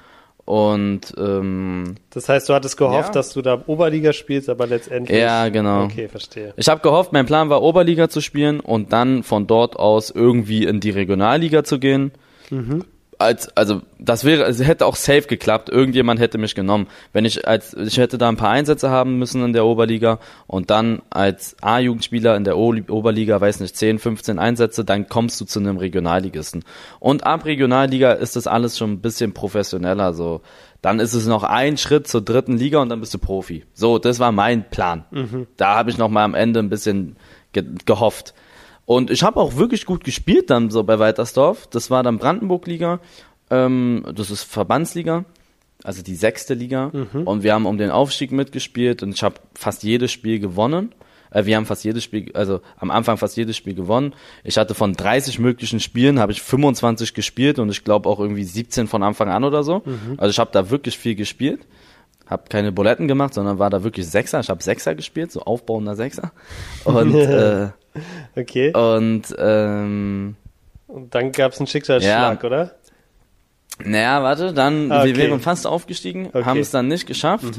Und ähm, Das heißt, du hattest gehofft, Ja. dass du da Oberliga spielst, aber letztendlich. Ja, genau. Okay, verstehe. ich habe gehofft, mein Plan war Oberliga zu spielen und dann von dort aus irgendwie in die Regionalliga zu gehen. Als, also das wäre, es hätte auch safe geklappt. Irgendjemand hätte mich genommen. Wenn ich als, ich hätte da ein paar Einsätze haben müssen in der Oberliga und dann als A-Jugendspieler in der o Oberliga, weiß nicht, 10, 15 Einsätze, dann kommst du zu einem Regionalligisten. Und ab Regionalliga ist das alles schon ein bisschen professioneller. So, dann ist es noch ein Schritt zur dritten Liga und dann bist du Profi. So, das war mein Plan. Da habe ich noch mal am Ende ein bisschen ge gehofft. Und ich habe auch wirklich gut gespielt dann so bei Weitersdorf. Das war dann Brandenburg-Liga. Ähm, das ist Verbandsliga, also die sechste Liga. Und wir haben um den Aufstieg mitgespielt und ich habe fast jedes Spiel gewonnen. Äh, wir haben fast jedes Spiel, also am Anfang fast jedes Spiel gewonnen. Ich hatte von 30 möglichen Spielen, habe ich 25 gespielt und ich glaube auch irgendwie 17 von Anfang an oder so. Also ich habe da wirklich viel gespielt. Hab keine Buletten gemacht, sondern war da wirklich Sechser. Ich habe Sechser gespielt, so aufbauender Sechser. Und äh, Okay. und ähm, Und dann gab es einen Schicksalsschlag, oder? naja, warte, dann, Ah, wir okay. wären fast aufgestiegen, Okay. Mhm. haben es dann nicht geschafft.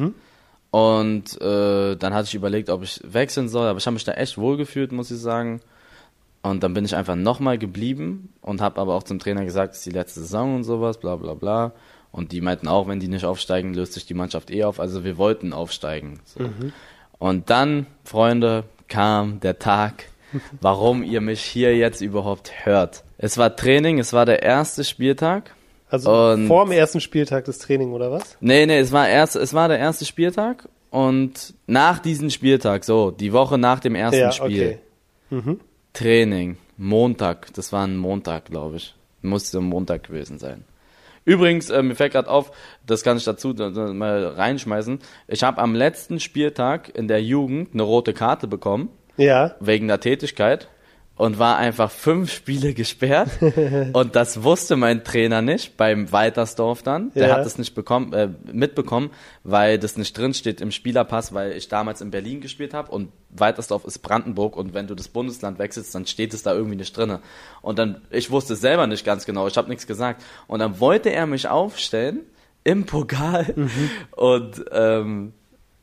Und äh, dann hatte ich überlegt, ob ich wechseln soll, aber ich habe mich da echt wohl gefühlt, muss ich sagen. Und dann bin ich einfach nochmal geblieben und habe aber auch zum Trainer gesagt, es ist die letzte Saison und sowas, bla bla bla. Und die meinten auch, wenn die nicht aufsteigen, löst sich die Mannschaft eh auf. Also wir wollten aufsteigen. So. Mhm. Und dann, Freunde, kam der Tag, warum ihr mich hier jetzt überhaupt hört. Es war Training, es war der erste Spieltag. Also Und- vor dem ersten Spieltag des Training, oder was? Nee, nee, es war erst, es war der erste Spieltag und nach diesem Spieltag, so, die Woche nach dem ersten ja, Spiel, okay. Training, Montag, das war ein Montag, glaube ich. Musste Montag gewesen sein. Übrigens, äh, mir fällt gerade auf, das kann ich dazu da, da, mal reinschmeißen. Ich habe am letzten Spieltag in der Jugend eine rote Karte bekommen, Ja. wegen der Tätigkeit, und war einfach fünf Spiele gesperrt. und das wusste mein Trainer nicht, beim Weitersdorf dann. Der Ja. hat es nicht bekommen, äh, mitbekommen, weil das nicht drin steht im Spielerpass, weil ich damals in Berlin gespielt habe und Weitersdorf ist Brandenburg und wenn du das Bundesland wechselst, dann steht es da irgendwie nicht drinne. Und dann, ich wusste es selber nicht ganz genau, ich habe nichts gesagt. Und dann wollte er mich aufstellen im Pokal und ähm,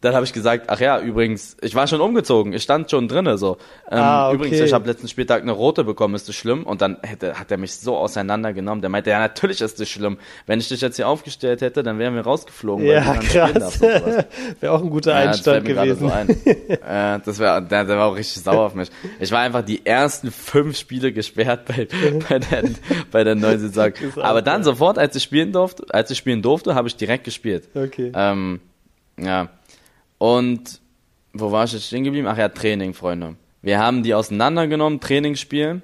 dann habe ich gesagt, ach ja, übrigens, ich war schon umgezogen, ich stand schon drinne so. Ähm, Ah, okay. Übrigens, ich habe letzten Spieltag eine rote bekommen, ist das schlimm? Und dann hätte, hat er mich so auseinandergenommen. Der meinte, ja, natürlich ist das schlimm. Wenn ich dich jetzt hier aufgestellt hätte, dann wären wir rausgeflogen. Ja, krass. Wäre auch ein guter Ja, Einstand gewesen. So ein. äh, das wär, der, der war auch richtig sauer auf mich. Ich war einfach die ersten fünf Spiele gesperrt bei, bei, der, bei der neuen Saison. Aber dann sofort, als ich spielen durfte, als ich spielen durfte, habe ich direkt gespielt. Okay. Ähm, ja. Und wo war ich jetzt stehen geblieben? Ach ja, Training, Freunde. Wir haben die auseinandergenommen, Trainingsspiel.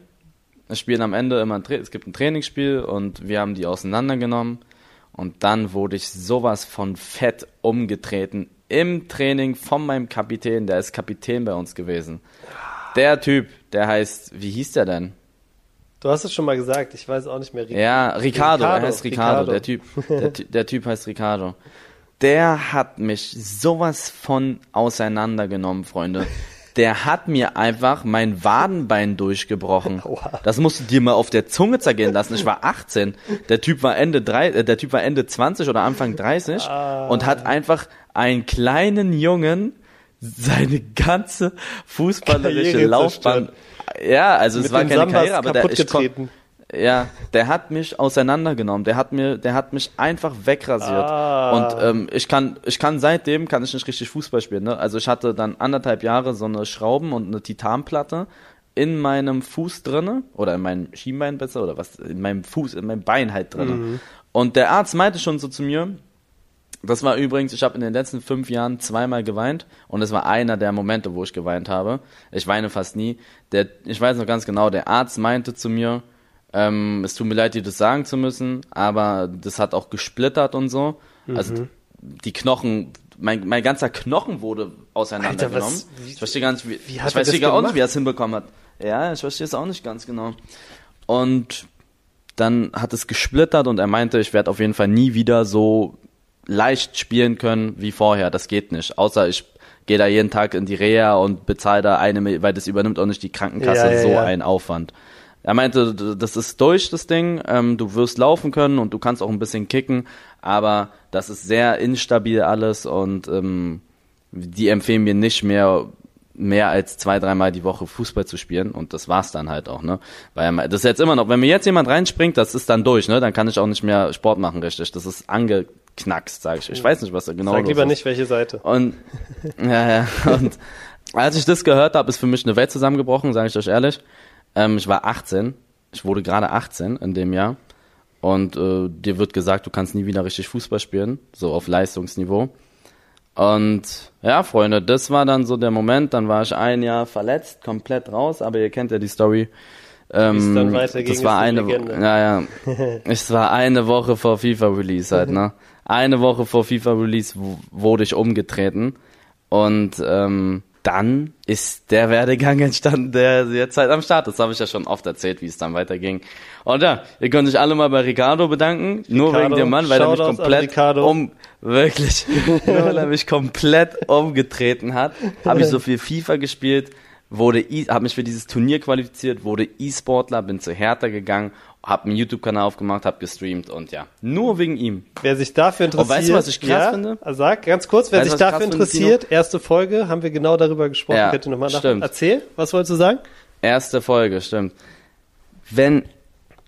Es spielen am Ende immer es gibt ein Trainingsspiel und wir haben die auseinandergenommen. Und dann wurde ich sowas von fett umgetreten im Training von meinem Kapitän. Der ist Kapitän bei uns gewesen. Der Typ, der heißt, wie hieß der denn? Du hast es schon mal gesagt, ich weiß auch nicht mehr. Ja, Ricardo, er Ricardo, heißt Ricardo, Ricardo. der Typ. Der, der Typ heißt Ricardo. Der hat mich sowas von auseinandergenommen, Freunde. Der hat mir einfach mein Wadenbein durchgebrochen. Das musst du dir mal auf der Zunge zergehen lassen. Ich war 18. Der Typ war Ende drei, äh, der Typ war Ende 20 oder Anfang 30 und hat einfach einen kleinen Jungen seine ganze fußballerische Laufbahn. Ja, also es Mit war den keine Sambas Karriere, aber der ich kon-. Ja, der hat mich auseinandergenommen. Der hat mir, der hat mich einfach wegrasiert. Ah. Und ähm, ich kann, ich kann seitdem kann ich nicht richtig Fußball spielen. Ne? Also ich hatte dann anderthalb Jahre so eine Schrauben und eine Titanplatte in meinem Fuß drinne oder in meinem Schienbein besser oder was in meinem Fuß, in meinem Bein halt drinne. Mhm. Und der Arzt meinte schon so zu mir. Das war übrigens, ich habe in den letzten fünf Jahren zweimal geweint und es war einer der Momente, wo ich geweint habe. Ich weine fast nie. Der, ich weiß noch ganz genau, der Arzt meinte zu mir, ähm, es tut mir leid, dir das sagen zu müssen, aber das hat auch gesplittert und so. Also die Knochen, mein, mein ganzer Knochen wurde auseinandergenommen. Alter, was- wie- ich verstehe gar nicht, wie, wie ich er verstehe gar nicht, wie er es hinbekommen hat. Ja, ich verstehe es auch nicht ganz genau. Und dann hat es gesplittert und er meinte, ich werde auf jeden Fall nie wieder so leicht spielen können wie vorher. Das geht nicht. Außer ich gehe da jeden Tag in die Reha und bezahle da eine, weil das übernimmt auch nicht die Krankenkasse Ja, ja, so ja. ein Aufwand. Er meinte, das ist durch, das Ding. Ähm, du wirst laufen können und du kannst auch ein bisschen kicken, aber das ist sehr instabil alles und ähm, die empfehlen mir nicht mehr mehr als zwei, dreimal die Woche Fußball zu spielen und das war's dann halt auch, ne? Weil das ist jetzt immer noch, wenn mir jetzt jemand reinspringt, das ist dann durch, ne? Dann kann ich auch nicht mehr Sport machen, richtig. Das ist angeknackst, sage ich. Ich weiß nicht, was da genau Sag lieber ist. nicht, welche Seite. Und ja, ja. Und als ich das gehört habe, ist für mich eine Welt zusammengebrochen, sage ich euch ehrlich. Ähm, ich war 18, ich wurde gerade 18 in dem Jahr und äh, dir wird gesagt, du kannst nie wieder richtig Fußball spielen, so auf Leistungsniveau. Und ja, Freunde, das war dann so der Moment. Dann war ich ein Jahr verletzt, komplett raus, aber ihr kennt ja die Story. Ähm, dann weiterging, das war eine, Legende. ja, ja. es war eine Woche vor FIFA Release halt, ne? Eine Woche vor FIFA Release wurde ich umgetreten und ähm, dann ist der Werdegang entstanden, der jetzt halt am Start ist. Das habe ich ja schon oft erzählt, wie es dann weiterging. Und ja, ihr könnt euch alle mal bei Ricardo bedanken, nur Ricardo, wegen dem Mann, weil er mich komplett um wirklich, nur weil er mich komplett umgetreten hat, habe ich so viel FIFA gespielt, wurde e habe mich für dieses Turnier qualifiziert, wurde E-Sportler, bin zu Hertha gegangen, habe einen YouTube-Kanal aufgemacht, habe gestreamt und ja, nur wegen ihm. Wer sich dafür interessiert. weißt du, was ich krass ja, finde? Sag ganz kurz, wer Weißt sich ich dafür krass finde, interessiert, erste Folge, haben wir genau darüber gesprochen. Ja, Könnt ihr nochmal stimmt. Erzähl, was wolltest du sagen? Erste Folge, stimmt. Wenn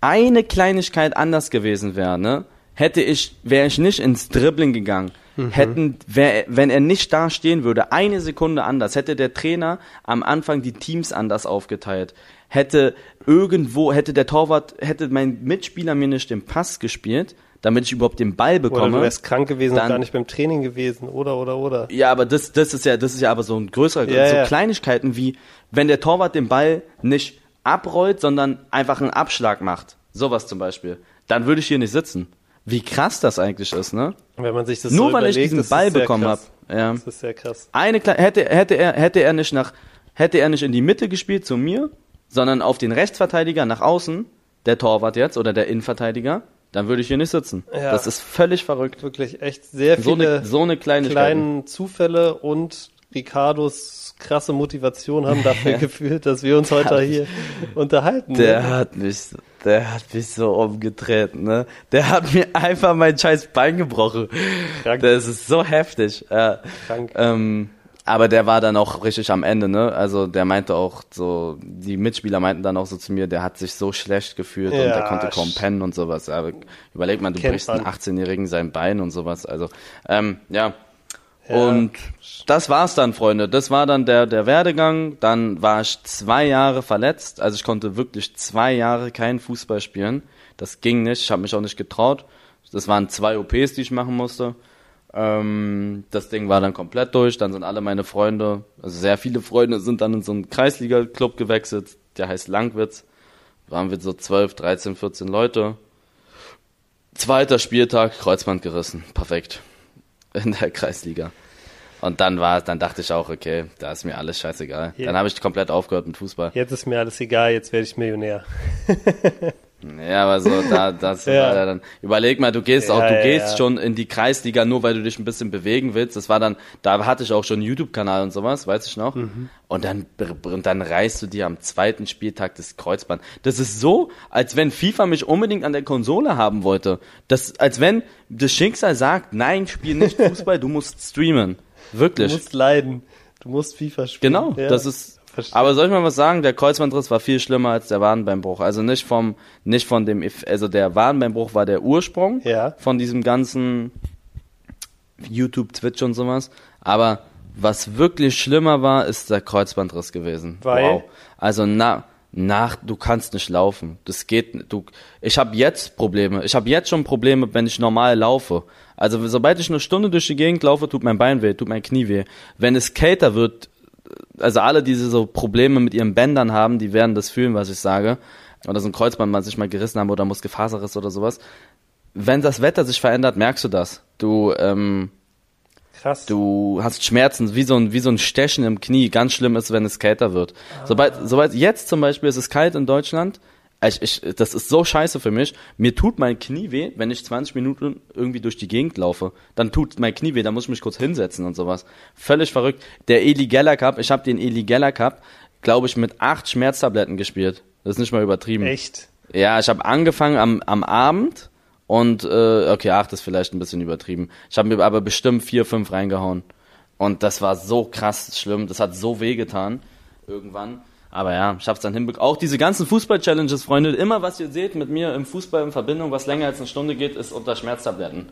eine Kleinigkeit anders gewesen wäre, ne, hätte ich, wäre ich nicht ins Dribbling gegangen. Hätten, wär, wenn er nicht da stehen würde, eine Sekunde anders, hätte der Trainer am Anfang die Teams anders aufgeteilt. Hätte irgendwo, hätte der Torwart, hätte mein Mitspieler mir nicht den Pass gespielt, damit ich überhaupt den Ball Oder bekomme. du wärst krank gewesen und dann- gar nicht beim Training gewesen, oder, oder, oder. Ja, aber das, das ist ja, das ist ja aber so ein größerer, Ja, so ja. Kleinigkeiten wie, wenn der Torwart den Ball nicht abrollt, sondern einfach einen Abschlag macht. Sowas zum Beispiel. Dann würde ich hier nicht sitzen. Wie krass das eigentlich ist, ne? Wenn man sich das Nur so weil ich diesen Ball bekommen habe. Ja. Das ist sehr krass. Eine Kle hätte, hätte er, hätte er nicht nach, hätte er nicht in die Mitte gespielt zu mir, sondern auf den Rechtsverteidiger nach außen, der Torwart jetzt oder der Innenverteidiger, dann würde ich hier nicht sitzen. Ja. Das ist völlig verrückt. Wirklich echt sehr So viele eine, so eine Kleinigkeit. kleine Zufälle und Ricardos krasse Motivation haben dafür geführt, dass wir uns heute hier unterhalten. Der ne? hat mich, der hat mich so umgetreten, ne? Der hat mir einfach mein scheiß Bein gebrochen. Krank. Das ist so heftig. Ja. Krank. Ähm, aber der war dann auch richtig am Ende, ne? Also der meinte auch so, die Mitspieler meinten dann auch so zu mir, der hat sich so schlecht gefühlt und Ja, der konnte kaum pennen und sowas. Aber überleg mal, du brichst einem man. 18-Jährigen sein Bein und sowas. Also, ähm, ja. Ja. Und das war's dann, Freunde. Das war dann der, der Werdegang. Dann war ich zwei Jahre verletzt. Also ich konnte wirklich zwei Jahre keinen Fußball spielen. Das ging nicht. Ich habe mich auch nicht getraut. Das waren zwei OPs, die ich machen musste. Ähm, das Ding war dann komplett durch. Dann sind alle meine Freunde, also sehr viele Freunde, sind dann in so einen Kreisliga-Club gewechselt. Der heißt Langwitz. Waren wir so 12, 13, 14 Leute. Zweiter Spieltag, Kreuzband gerissen. Perfekt. In der Kreisliga. Und dann war, dann dachte ich auch, okay, da ist mir alles scheißegal. Ja. Dann habe ich komplett aufgehört mit Fußball. Jetzt ist mir alles egal, jetzt werde ich Millionär. Ja, aber so, da, das Ja. war ja dann, überleg mal, du gehst Ja, auch, du ja, gehst ja. schon in die Kreisliga, nur weil du dich ein bisschen bewegen willst. Das war dann, da hatte ich auch schon einen YouTube-Kanal und sowas, weiß ich noch. Mhm. Und dann, und dann reißt du dir am zweiten Spieltag das Kreuzband. Das ist so, als wenn FIFA mich unbedingt an der Konsole haben wollte. Das, als wenn das Schicksal sagt, nein, spiel nicht Fußball, du musst streamen. Du Wirklich. musst leiden. Du musst FIFA spielen. Genau, das ist. Verstehe. Aber soll ich mal was sagen? Der Kreuzbandriss war viel schlimmer als der Wadenbeinbruch. Also nicht vom, nicht von dem, also der Wadenbeinbruch war der Ursprung Ja. von diesem ganzen YouTube, Twitch und sowas. Aber was wirklich schlimmer war, ist der Kreuzbandriss gewesen. Weil? Wow. Also na, nach, du kannst nicht laufen. Das geht, du, ich habe jetzt Probleme. Ich habe jetzt schon Probleme, wenn ich normal laufe. Also sobald ich eine Stunde durch die Gegend laufe, tut mein Bein weh, tut mein Knie weh. Wenn es kälter wird, also alle, die so Probleme mit ihren Bändern haben, die werden das fühlen, was ich sage. Oder so ein Kreuzband mal sich mal gerissen haben oder Muskelfaserriss oder sowas. Wenn das Wetter sich verändert, merkst du das. Du, ähm, Krass. du hast Schmerzen, wie so ein, wie so ein Stechen im Knie. Ganz schlimm ist, wenn es kälter wird. Sobald, sobald jetzt zum Beispiel ist es kalt in Deutschland, ich, ich, das ist so scheiße für mich. Mir tut mein Knie weh, wenn ich 20 Minuten irgendwie durch die Gegend laufe. Dann tut mein Knie weh, dann muss ich mich kurz hinsetzen und sowas. Völlig verrückt. Der Eli Geller Cup, ich habe den Eli Geller Cup, glaube ich, mit acht Schmerztabletten gespielt. Das ist nicht mal übertrieben. Echt? Ja, ich habe angefangen am, am Abend und äh, okay, acht ist vielleicht ein bisschen übertrieben. Ich habe mir aber bestimmt vier, fünf reingehauen. Und das war so krass schlimm. Das hat so weh getan. Irgendwann. Aber ja, ich hab's dann hinbekommen. Auch diese ganzen Fußball-Challenges, Freunde, immer was ihr seht mit mir im Fußball in Verbindung, was länger als eine Stunde geht, ist unter Schmerztabletten.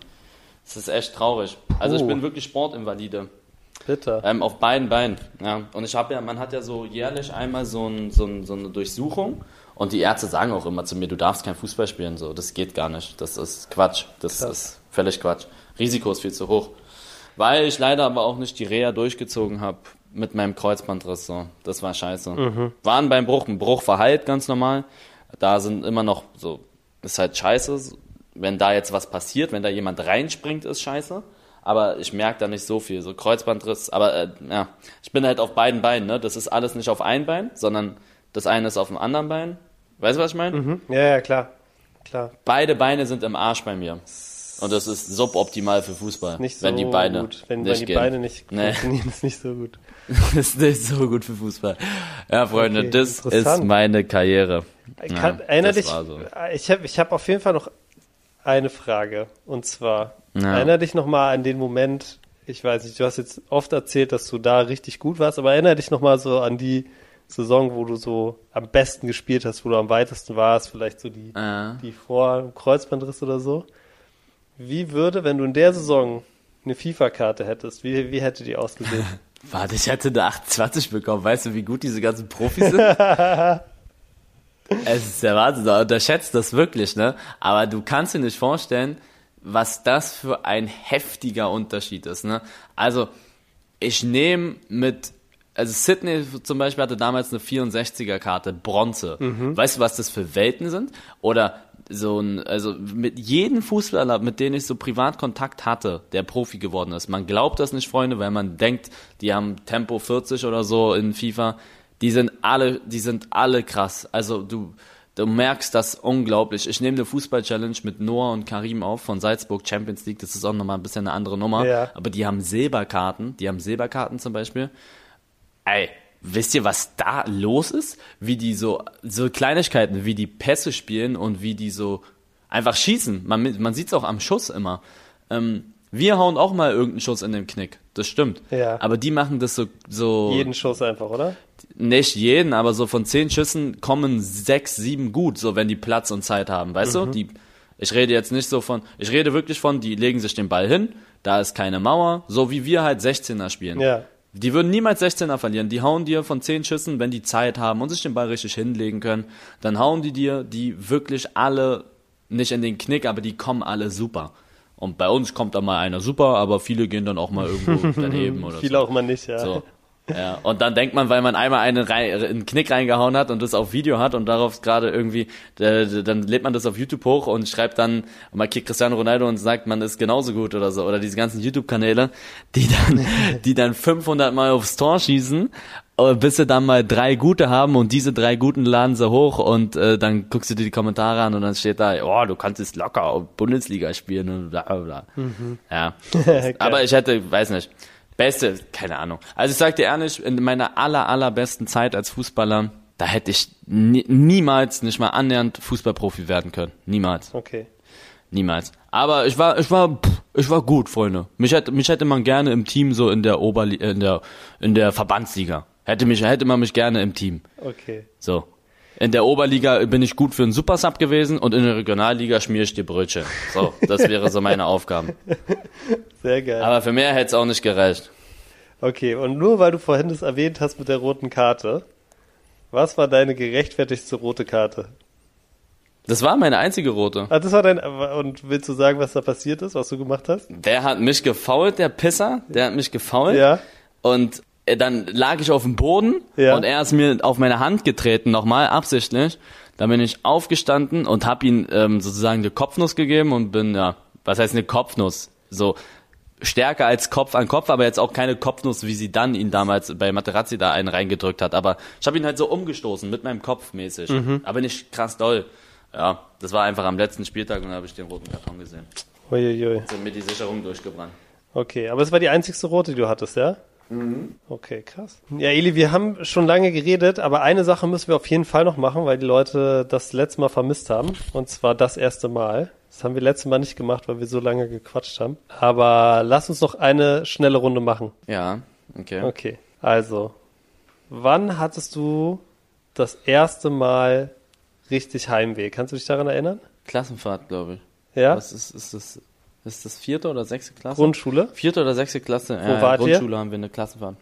Das ist echt traurig. Also ich Puh. bin wirklich Sportinvalide. Bitter. Ähm, auf beiden Beinen. Ja. Und ich habe ja, man hat ja so jährlich einmal so, ein, so, ein, so eine Durchsuchung. Und die Ärzte sagen auch immer zu mir, du darfst kein Fußball spielen. So, das geht gar nicht. Das ist Quatsch. Das Krass. ist völlig Quatsch. Risiko ist viel zu hoch. Weil ich leider aber auch nicht die Reha durchgezogen habe mit meinem Kreuzbandriss. So. Das war scheiße. Waren beim Bruch. Ein Bruch verheilt ganz normal. Da sind immer noch so, ist halt scheiße. Wenn da jetzt was passiert, wenn da jemand reinspringt, ist scheiße. Aber ich merke da nicht so viel. So Kreuzbandriss. Aber äh, ja, ich bin halt auf beiden Beinen. Ne? Das ist alles nicht auf ein Bein, sondern das eine ist auf dem anderen Bein. Weißt du, was ich meine? Mhm. Ja, ja, klar. Klar. Beide Beine sind im Arsch bei mir. Und das ist suboptimal für Fußball. Nicht so wenn die Beine gut. Wenn, nicht wenn die gehen. Beine nicht Nee. funktionieren, ist nicht so gut. das ist nicht so gut für Fußball. Ja, Freunde, Okay, das ist meine Karriere. Ich Ja, kann, erinner das dich, so. ich habe ich hab auf jeden Fall noch eine Frage. Und zwar, Ja. erinner dich nochmal an den Moment, ich weiß nicht, du hast jetzt oft erzählt, dass du da richtig gut warst, aber erinner dich nochmal so an die Saison, wo du so am besten gespielt hast, wo du am weitesten warst, vielleicht so die, Ja. die vor Kreuzbandriss oder so. Wie würde, wenn du in der Saison eine FIFA-Karte hättest, wie, wie hätte die ausgesehen? Warte, ich hätte eine 28 bekommen. Weißt du, wie gut diese ganzen Profis sind? es ist der Wahnsinn. Du unterschätzt das wirklich, ne? Aber du kannst dir nicht vorstellen, was das für ein heftiger Unterschied ist, ne? Also, ich nehme mit, also Sydney zum Beispiel hatte damals eine 64er-Karte, Bronze. Weißt du, was das für Welten sind? Oder so ein, also mit jedem Fußballer, mit dem ich so Privatkontakt hatte, der Profi geworden ist. Man glaubt das nicht, Freunde, weil man denkt, die haben Tempo 40 oder so in FIFA. Die sind alle, die sind alle krass. Also du, du merkst das unglaublich. Ich nehme eine Fußball-Challenge mit Noah und Karim auf von Salzburg Champions League. Das ist auch nochmal ein bisschen eine andere Nummer. Ja. Aber die haben Silberkarten. Die haben Silberkarten zum Beispiel. Ey, wisst ihr, was da los ist? Wie die so, so Kleinigkeiten, wie die Pässe spielen und wie die so einfach schießen. Man, man sieht es auch am Schuss immer. Ähm, wir hauen auch mal irgendeinen Schuss in den Knick. Das stimmt. Ja. Aber die machen das so, so Jeden Schuss einfach, oder? nicht jeden, aber so von zehn Schüssen kommen sechs, sieben gut, so wenn die Platz und Zeit haben, weißt Mhm. du? Die, ich rede jetzt nicht so von, ich rede wirklich von, die legen sich den Ball hin, da ist keine Mauer, so wie wir halt 16er spielen. Ja. Die würden niemals 16er verlieren. Die hauen dir von 10 Schüssen, wenn die Zeit haben und sich den Ball richtig hinlegen können, dann hauen die dir die wirklich alle nicht in den Knick, aber die kommen alle super. Und bei uns kommt da mal einer super, aber viele gehen dann auch mal irgendwo daneben oder Viele so. auch mal nicht, ja. So. Ja, und dann denkt man, weil man einmal einen, rein, in den Knick reingehauen hat und das auf Video hat und darauf gerade irgendwie, äh, dann lädt man das auf YouTube hoch und schreibt dann, man kickt Cristiano Ronaldo und sagt, man ist genauso gut oder so. Oder diese ganzen YouTube-Kanäle, die dann, die dann 500 Mal aufs Tor schießen, äh, bis sie dann mal drei gute haben und diese drei guten laden sie hoch und äh, dann guckst du dir die Kommentare an und dann steht da, oh, du kannst jetzt locker Bundesliga spielen und bla bla bla. Ja. Aber ich hätte, weiß nicht, beste, keine Ahnung. Also ich sag dir ehrlich, in meiner aller, allerbesten Zeit als Fußballer, da hätte ich nie, niemals, nicht mal annähernd Fußballprofi werden können. Niemals. Okay. Niemals. Aber ich war, ich war, pff, ich war gut, Freunde. Mich hätte, mich hätte man gerne im Team so in der Oberli in der, in der Verbandsliga. Hätte mich, hätte man mich gerne im Team. Okay. So. In der Oberliga bin ich gut für einen Supersub gewesen und in der Regionalliga schmier ich dir Brötchen. So, das wäre so meine Aufgaben. Sehr geil. Aber für mehr hätte es auch nicht gereicht. Okay, und nur weil du vorhin das erwähnt hast mit der roten Karte, was war deine gerechtfertigste rote Karte? Das war meine einzige rote. Ah, das war dein, und willst du sagen, was da passiert ist, was du gemacht hast? Der hat mich gefault, der Pisser. Der hat mich gefault. Ja. Und dann lag ich auf dem Boden Ja. und er ist mir auf meine Hand getreten, nochmal absichtlich. Dann bin ich aufgestanden und hab ihm ähm, sozusagen eine Kopfnuss gegeben und bin, ja, was heißt eine Kopfnuss? So stärker als Kopf an Kopf, aber jetzt auch keine Kopfnuss, wie sie dann ihn damals bei Materazzi da einen reingedrückt hat. Aber ich habe ihn halt so umgestoßen mit meinem Kopf mäßig. Mhm. Aber nicht krass doll. Ja, das war einfach am letzten Spieltag und da habe ich den roten Karton gesehen. Uiuiui. Sind mir die Sicherung durchgebrannt. Okay, aber es war die einzigste rote, die du hattest, ja? Okay, krass. Ja, Eli, wir haben schon lange geredet, aber eine Sache müssen wir auf jeden Fall noch machen, weil die Leute das letzte Mal vermisst haben. Und zwar das erste Mal. Das haben wir letztes Mal nicht gemacht, weil wir so lange gequatscht haben. Aber lass uns noch eine schnelle Runde machen. Ja, okay. Okay, also, wann hattest du das erste Mal richtig Heimweh? Kannst du dich daran erinnern? Klassenfahrt, glaube ich. Ja? Was ist, ist das? Ist das vierte oder sechste Klasse? Grundschule? Vierte oder sechste Klasse? Wo wart ihr? Grundschule haben wir eine Klassenfahrt.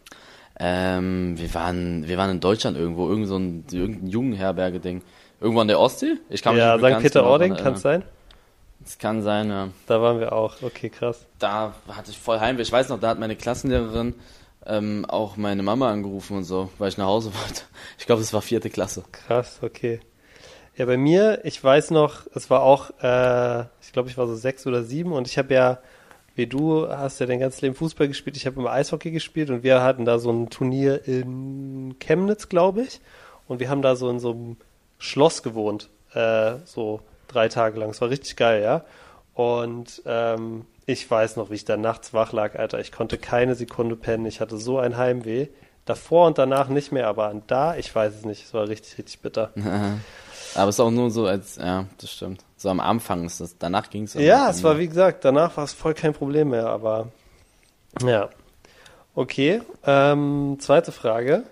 Ähm, wir waren, wir waren in Deutschland irgendwo, irgend so ein, irgendein Jugendherberge-Ding. Irgendwo an der Ostsee? Ich kann mich Ja, nicht St. ganz Peter-Ording, genau kann es sein? Das kann sein, ja. Da waren wir auch. Okay, krass. Da hatte ich voll Heimweh. Ich weiß noch, da hat meine Klassenlehrerin ähm, auch meine Mama angerufen und so, weil ich nach Hause wollte. Ich glaube, es war vierte Klasse. Krass, okay. Ja, bei mir, ich weiß noch, es war auch, äh, ich glaube, ich war so sechs oder sieben und ich habe ja, wie du, hast ja dein ganzes Leben Fußball gespielt, ich habe immer Eishockey gespielt und wir hatten da so ein Turnier in Chemnitz, glaube ich. Und wir haben da so in so einem Schloss gewohnt, äh, so drei Tage lang. Es war richtig geil, ja. Und ähm, ich weiß noch, wie ich da nachts wach lag, Alter. Ich konnte keine Sekunde pennen. Ich hatte so ein Heimweh. Davor und danach nicht mehr, aber da, ich weiß es nicht. Es war richtig, richtig bitter. Aber es ist auch nur so als, ja, das stimmt. So am Anfang ist das, danach ging es. Ja, es war wie gesagt, danach war es voll kein Problem mehr, aber ja. Okay, ähm, zweite Frage.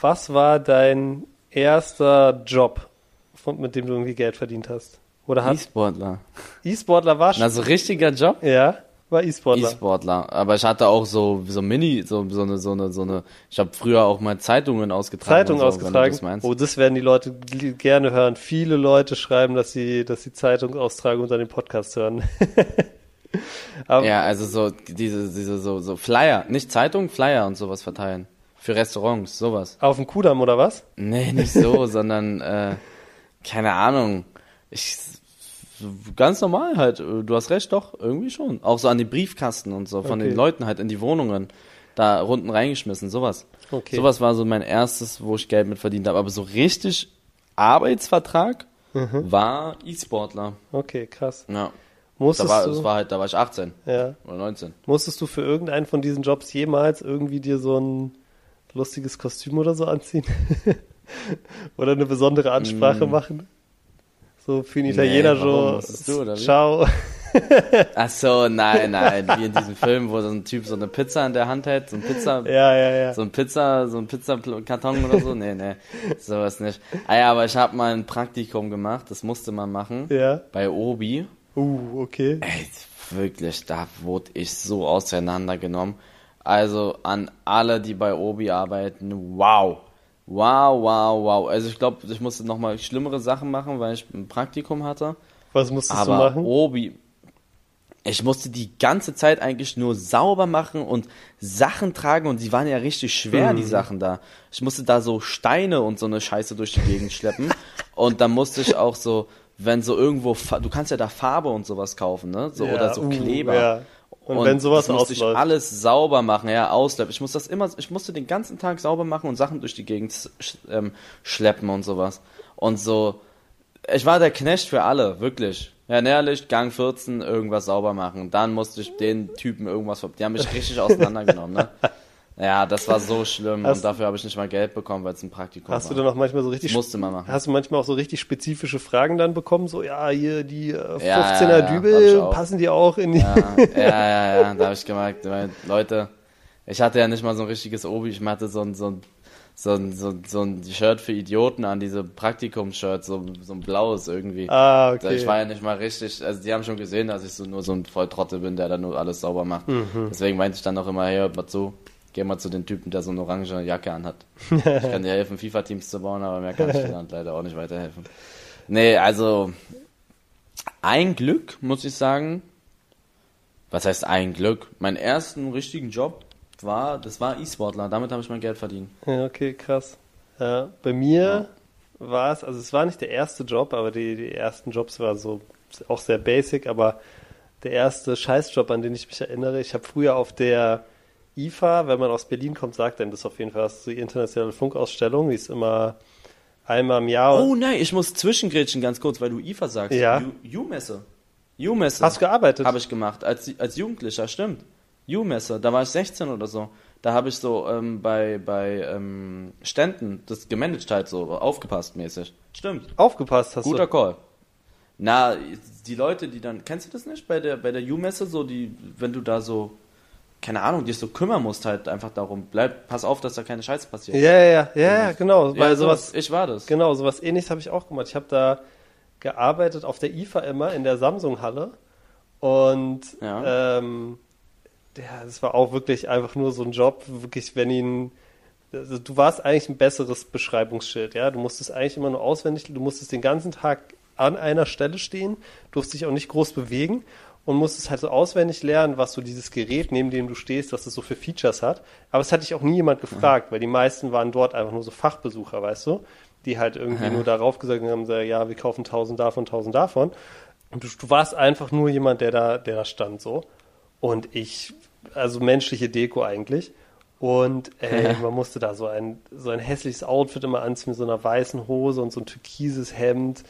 Was war dein erster Job, von, mit dem du irgendwie Geld verdient hast? Oder E-Sportler. E-Sportler war schon? Na, so richtiger Job? Ja, war E-Sportler. E-Sportler. Aber ich hatte auch so, so Mini, so, so eine, so eine, so eine, ich habe früher auch mal Zeitungen ausgetragen. Zeitung und so, ausgetragen. das. Oh, das werden die Leute gerne hören. Viele Leute schreiben, dass sie, dass sie Zeitung austragen und dann den Podcast hören. Ja, also so, diese, diese, so, so Flyer, nicht Zeitung, Flyer und sowas verteilen. Für Restaurants, sowas. auf dem Kudamm oder was? Nee, nicht so, sondern, äh, keine Ahnung. Ich, ganz normal halt. äh, Du hast recht, doch, irgendwie schon. Auch so an die Briefkasten und so, von Okay. den Leuten halt in die Wohnungen. Da runden reingeschmissen, sowas. Okay. Sowas war so mein erstes, wo ich Geld mit verdient habe. Aber so richtig Arbeitsvertrag Mhm. war E-Sportler. Okay, krass. Ja. Da Musstest war, du, das war halt, da war ich 18 ja, oder 19. musstest du für irgendeinen von diesen Jobs jemals irgendwie dir so ein lustiges Kostüm oder so anziehen? oder eine besondere Ansprache Mm. machen? So für einen Italiener Nee, warum? so, du, oder ciao. Ach so, nein, nein, wie in diesem Film, wo so ein Typ so eine Pizza in der Hand hält, so ein Pizza, ja, ja, ja. so ein Pizza, so ein Pizzakarton oder so. Nee, nee, sowas nicht. Ah ja, aber ich habe mal ein Praktikum gemacht, das musste man machen, Ja. bei Obi. Uh, okay. Ey, wirklich, da wurde ich so auseinandergenommen. Also an alle, die bei Obi arbeiten, wow. Wow, wow, wow. Also ich glaube, ich musste nochmal schlimmere Sachen machen, weil ich ein Praktikum hatte. Was musstest Aber du machen? Obi, ich musste die ganze Zeit eigentlich nur sauber machen und Sachen tragen und die waren ja richtig schwer, Mhm. die Sachen da. Ich musste da so Steine und so eine Scheiße durch die Gegend schleppen und dann musste ich auch so, wenn so irgendwo, du kannst ja da Farbe und sowas kaufen, ne? So, Ja, oder so uh, Kleber. ja. Und wenn sowas das musste ich ausläuft. alles sauber machen, ja, ausläuft. Ich muss das immer, ich musste den ganzen Tag sauber machen und Sachen durch die Gegend ähm, schleppen und sowas. Und so, ich war der Knecht für alle, wirklich. Ja, Nährlicht, Gang 14, irgendwas sauber machen. Dann musste ich den Typen irgendwas, die haben mich richtig auseinandergenommen, ne? Ja, das war so schlimm Hast- und dafür habe ich nicht mal Geld bekommen, weil es ein Praktikum Hast du war. dann auch manchmal so richtig musste man machen. Hast du manchmal auch so richtig spezifische Fragen dann bekommen? So, ja, hier die äh, 15er Ja, ja, ja, ich Dübel, passen die auch in die. Ja, ja, ja, ja, da habe ich gemerkt, Leute, ich hatte ja nicht mal so ein richtiges Obi, ich hatte so ein, so ein, so ein, so so ein Shirt für Idioten an, diese Praktikum-Shirt, so, so ein blaues irgendwie. Ah, okay. Ich war ja nicht mal richtig, also die haben schon gesehen, dass ich so nur so ein Volltrottel bin, der da nur alles sauber macht. Mhm. Deswegen meinte ich dann auch immer, hey, mal zu, geh mal zu den Typen, der so eine orange Jacke anhat. ich kann dir helfen, FIFA-Teams zu bauen, aber mehr kann ich dir dann leider auch nicht weiterhelfen. Nee, also ein Glück, muss ich sagen. Was heißt ein Glück? Mein ersten richtigen Job war, das war E-Sportler, damit habe ich mein Geld verdient. Ja, okay, krass. Ja, bei mir war es, also es war nicht der erste Job, aber die, die ersten Jobs waren so auch sehr basic, aber der erste Scheißjob, an den ich mich erinnere, ich habe früher auf der IFA, wenn man aus Berlin kommt, sagt einem das auf jeden Fall, das ist die internationale Funkausstellung, die ist immer einmal im Jahr. Oh nein, ich muss zwischengrätschen ganz kurz, weil du IFA sagst. Ja. U-Messe. U-Messe. Hast du gearbeitet? Habe ich gemacht, als, als Jugendlicher, stimmt. U-Messe, da war ich 16 oder so. da habe ich so ähm, bei, bei ähm, Ständen das gemanagt halt so, aufgepasst mäßig. Stimmt. Aufgepasst hast Guter du. Call. Na, die Leute, die dann, kennst du das nicht bei der, bei der U-Messe, so, die, wenn du da so, keine Ahnung, dich so kümmern musst halt einfach darum, bleib, pass auf, dass da keine Scheiße passiert. Ja, ja, ja, ja, ja, genau. Ja, Weil so, sowas, ich war das. genau, sowas ähnliches habe ich auch gemacht. Ich habe da gearbeitet auf der IFA immer in der Samsung-Halle und Ja. ähm, ja, das war auch wirklich einfach nur so ein Job, wirklich, wenn ihn also du warst eigentlich ein besseres Beschreibungsschild, ja. Du musstest eigentlich immer nur auswendig, du musstest den ganzen Tag an einer Stelle stehen, durfst dich auch nicht groß bewegen und musstest halt so auswendig lernen, was so dieses Gerät, neben dem du stehst, was es so für Features hat. Aber es hat dich auch nie jemand gefragt, weil die meisten waren dort einfach nur so Fachbesucher, weißt du, die halt irgendwie Ja. nur darauf gesagt haben, ja, wir kaufen tausend davon, tausend davon. Und du, du warst einfach nur jemand, der da, der da stand so. Und ich, also menschliche Deko eigentlich. Und ey, man musste da so ein, so ein hässliches Outfit immer anziehen mit so einer weißen Hose und so ein türkises Hemd.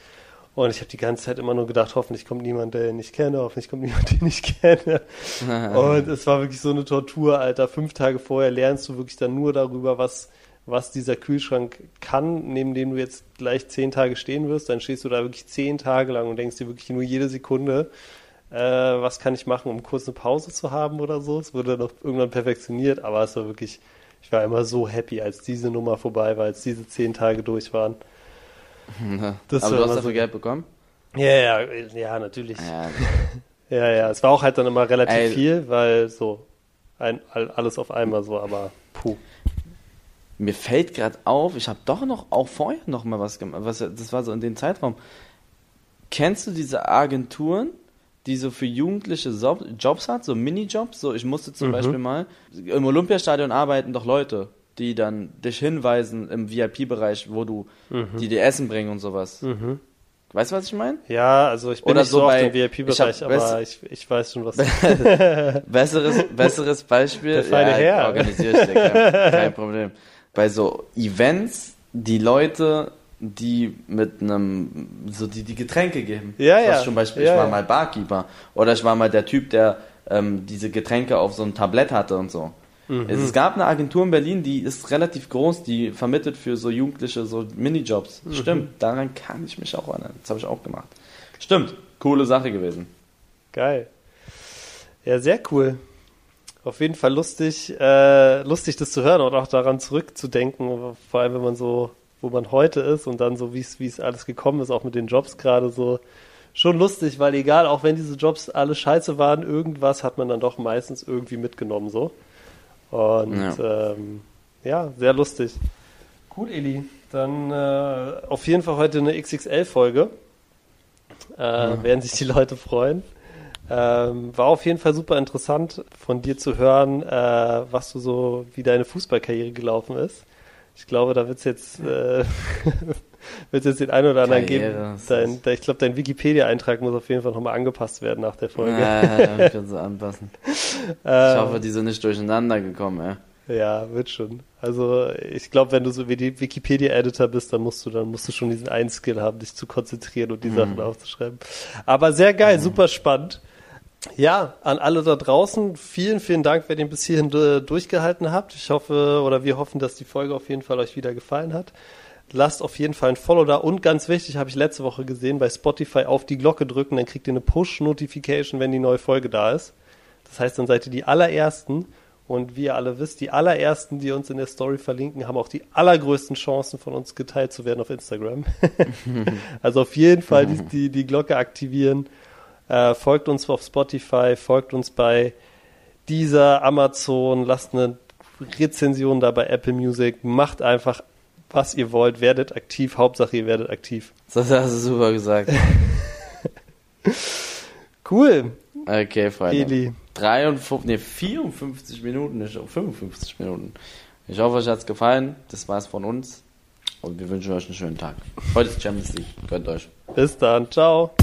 Und ich habe die ganze Zeit immer nur gedacht, hoffentlich kommt niemand, den ich kenne, hoffentlich kommt niemand, den ich kenne. Und es war wirklich so eine Tortur, Alter. Fünf Tage vorher lernst du wirklich dann nur darüber, was, was dieser Kühlschrank kann, neben dem du jetzt gleich zehn Tage stehen wirst. Dann stehst du da wirklich zehn Tage lang und denkst dir wirklich nur jede Sekunde, äh, was kann ich machen, um kurz eine Pause zu haben oder so. Es wurde noch irgendwann perfektioniert, aber es war wirklich, ich war immer so happy, als diese Nummer vorbei war, als diese zehn Tage durch waren. Das Aber du hast dafür so- Geld bekommen? Ja, ja, ja, natürlich. Ja, Ja, ja, es war auch halt dann immer relativ Ey. viel, weil so ein, all- alles auf einmal so, aber puh. Mir fällt gerade auf, ich habe doch noch auch vorher noch mal was gemacht. Was, das war so in dem Zeitraum. Kennst du diese Agenturen, die so für Jugendliche Jobs hat, so Minijobs? So, ich musste zum Mhm. Beispiel mal im Olympiastadion arbeiten doch Leute, die dann dich hinweisen im VIP-Bereich, wo du die dir Essen bringen und sowas. Mhm. Weißt du, was ich meine? Ja, also ich bin Oder nicht so so, auf bei- dem VIP-Bereich, aber ich, ich weiß schon, was Besseres, besseres Beispiel. Der feine Herr. Organisiere ich dir, kein, kein Problem. Bei so Events, die Leute, die mit einem, so die, die Getränke geben. Ja, ja. Zum Beispiel, Ja, ich war ja. mal Barkeeper. Oder ich war mal der Typ, der ähm, diese Getränke auf so ein Tablett hatte und so. Mhm. Es, gab eine Agentur in Berlin, die ist relativ groß, die vermittelt für so Jugendliche so Minijobs. Mhm. Stimmt, daran kann ich mich auch erinnern. Das habe ich auch gemacht. Stimmt, coole Sache gewesen. Geil. Ja, sehr cool. Auf jeden Fall lustig, äh, lustig das zu hören und auch daran zurückzudenken, vor allem wenn man so, wo man heute ist und dann so, wie es, wie es alles gekommen ist, auch mit den Jobs gerade so. Schon lustig, weil egal, auch wenn diese Jobs alle scheiße waren, irgendwas hat man dann doch meistens irgendwie mitgenommen so. Und ja, ähm, ja sehr lustig. Cool, Eli. Dann äh, auf jeden Fall heute eine XXL-Folge. Äh, Werden sich die Leute freuen. Ähm, war auf jeden Fall super interessant von dir zu hören, äh, was du so, wie deine Fußballkarriere gelaufen ist. Ich glaube, da wird's jetzt, wird's jetzt den einen oder anderen Karriere, geben. Dein, dein, ich glaube, dein Wikipedia-Eintrag muss auf jeden Fall nochmal angepasst werden nach der Folge. Ja, ich kann so anpassen. Ich hoffe, die sind nicht durcheinander gekommen, ey. Ja, wird schon. Also ich glaube, wenn du so wie die Wikipedia-Editor bist, dann musst du, dann musst du schon diesen einen Skill haben, dich zu konzentrieren und die Sachen aufzuschreiben. Aber sehr geil, super spannend. Ja, an alle da draußen, vielen, vielen Dank, wer den bis hierhin durchgehalten habt. Ich hoffe, oder wir hoffen, dass die Folge auf jeden Fall euch wieder gefallen hat. Lasst auf jeden Fall ein Follow da und ganz wichtig, habe ich letzte Woche gesehen, bei Spotify auf die Glocke drücken, dann kriegt ihr eine Push-Notification, wenn die neue Folge da ist. Das heißt, dann seid ihr die allerersten und wie ihr alle wisst, die allerersten, die uns in der Story verlinken, haben auch die allergrößten Chancen von uns geteilt zu werden auf Instagram. also auf jeden Fall die, die, die Glocke aktivieren. Äh, folgt uns auf Spotify, folgt uns bei dieser Amazon, lasst eine Rezension da bei Apple Music, macht einfach, was ihr wollt, werdet aktiv, Hauptsache ihr werdet aktiv. Das hast du super gesagt. Cool, Okay, Freunde. Eli. 53, nee, 54 Minuten, nicht 55 Minuten. Ich hoffe, euch hat's gefallen. Das war's von uns. Und wir wünschen euch einen schönen Tag. Heute ist Champions League. Gönnt euch. Bis dann, ciao.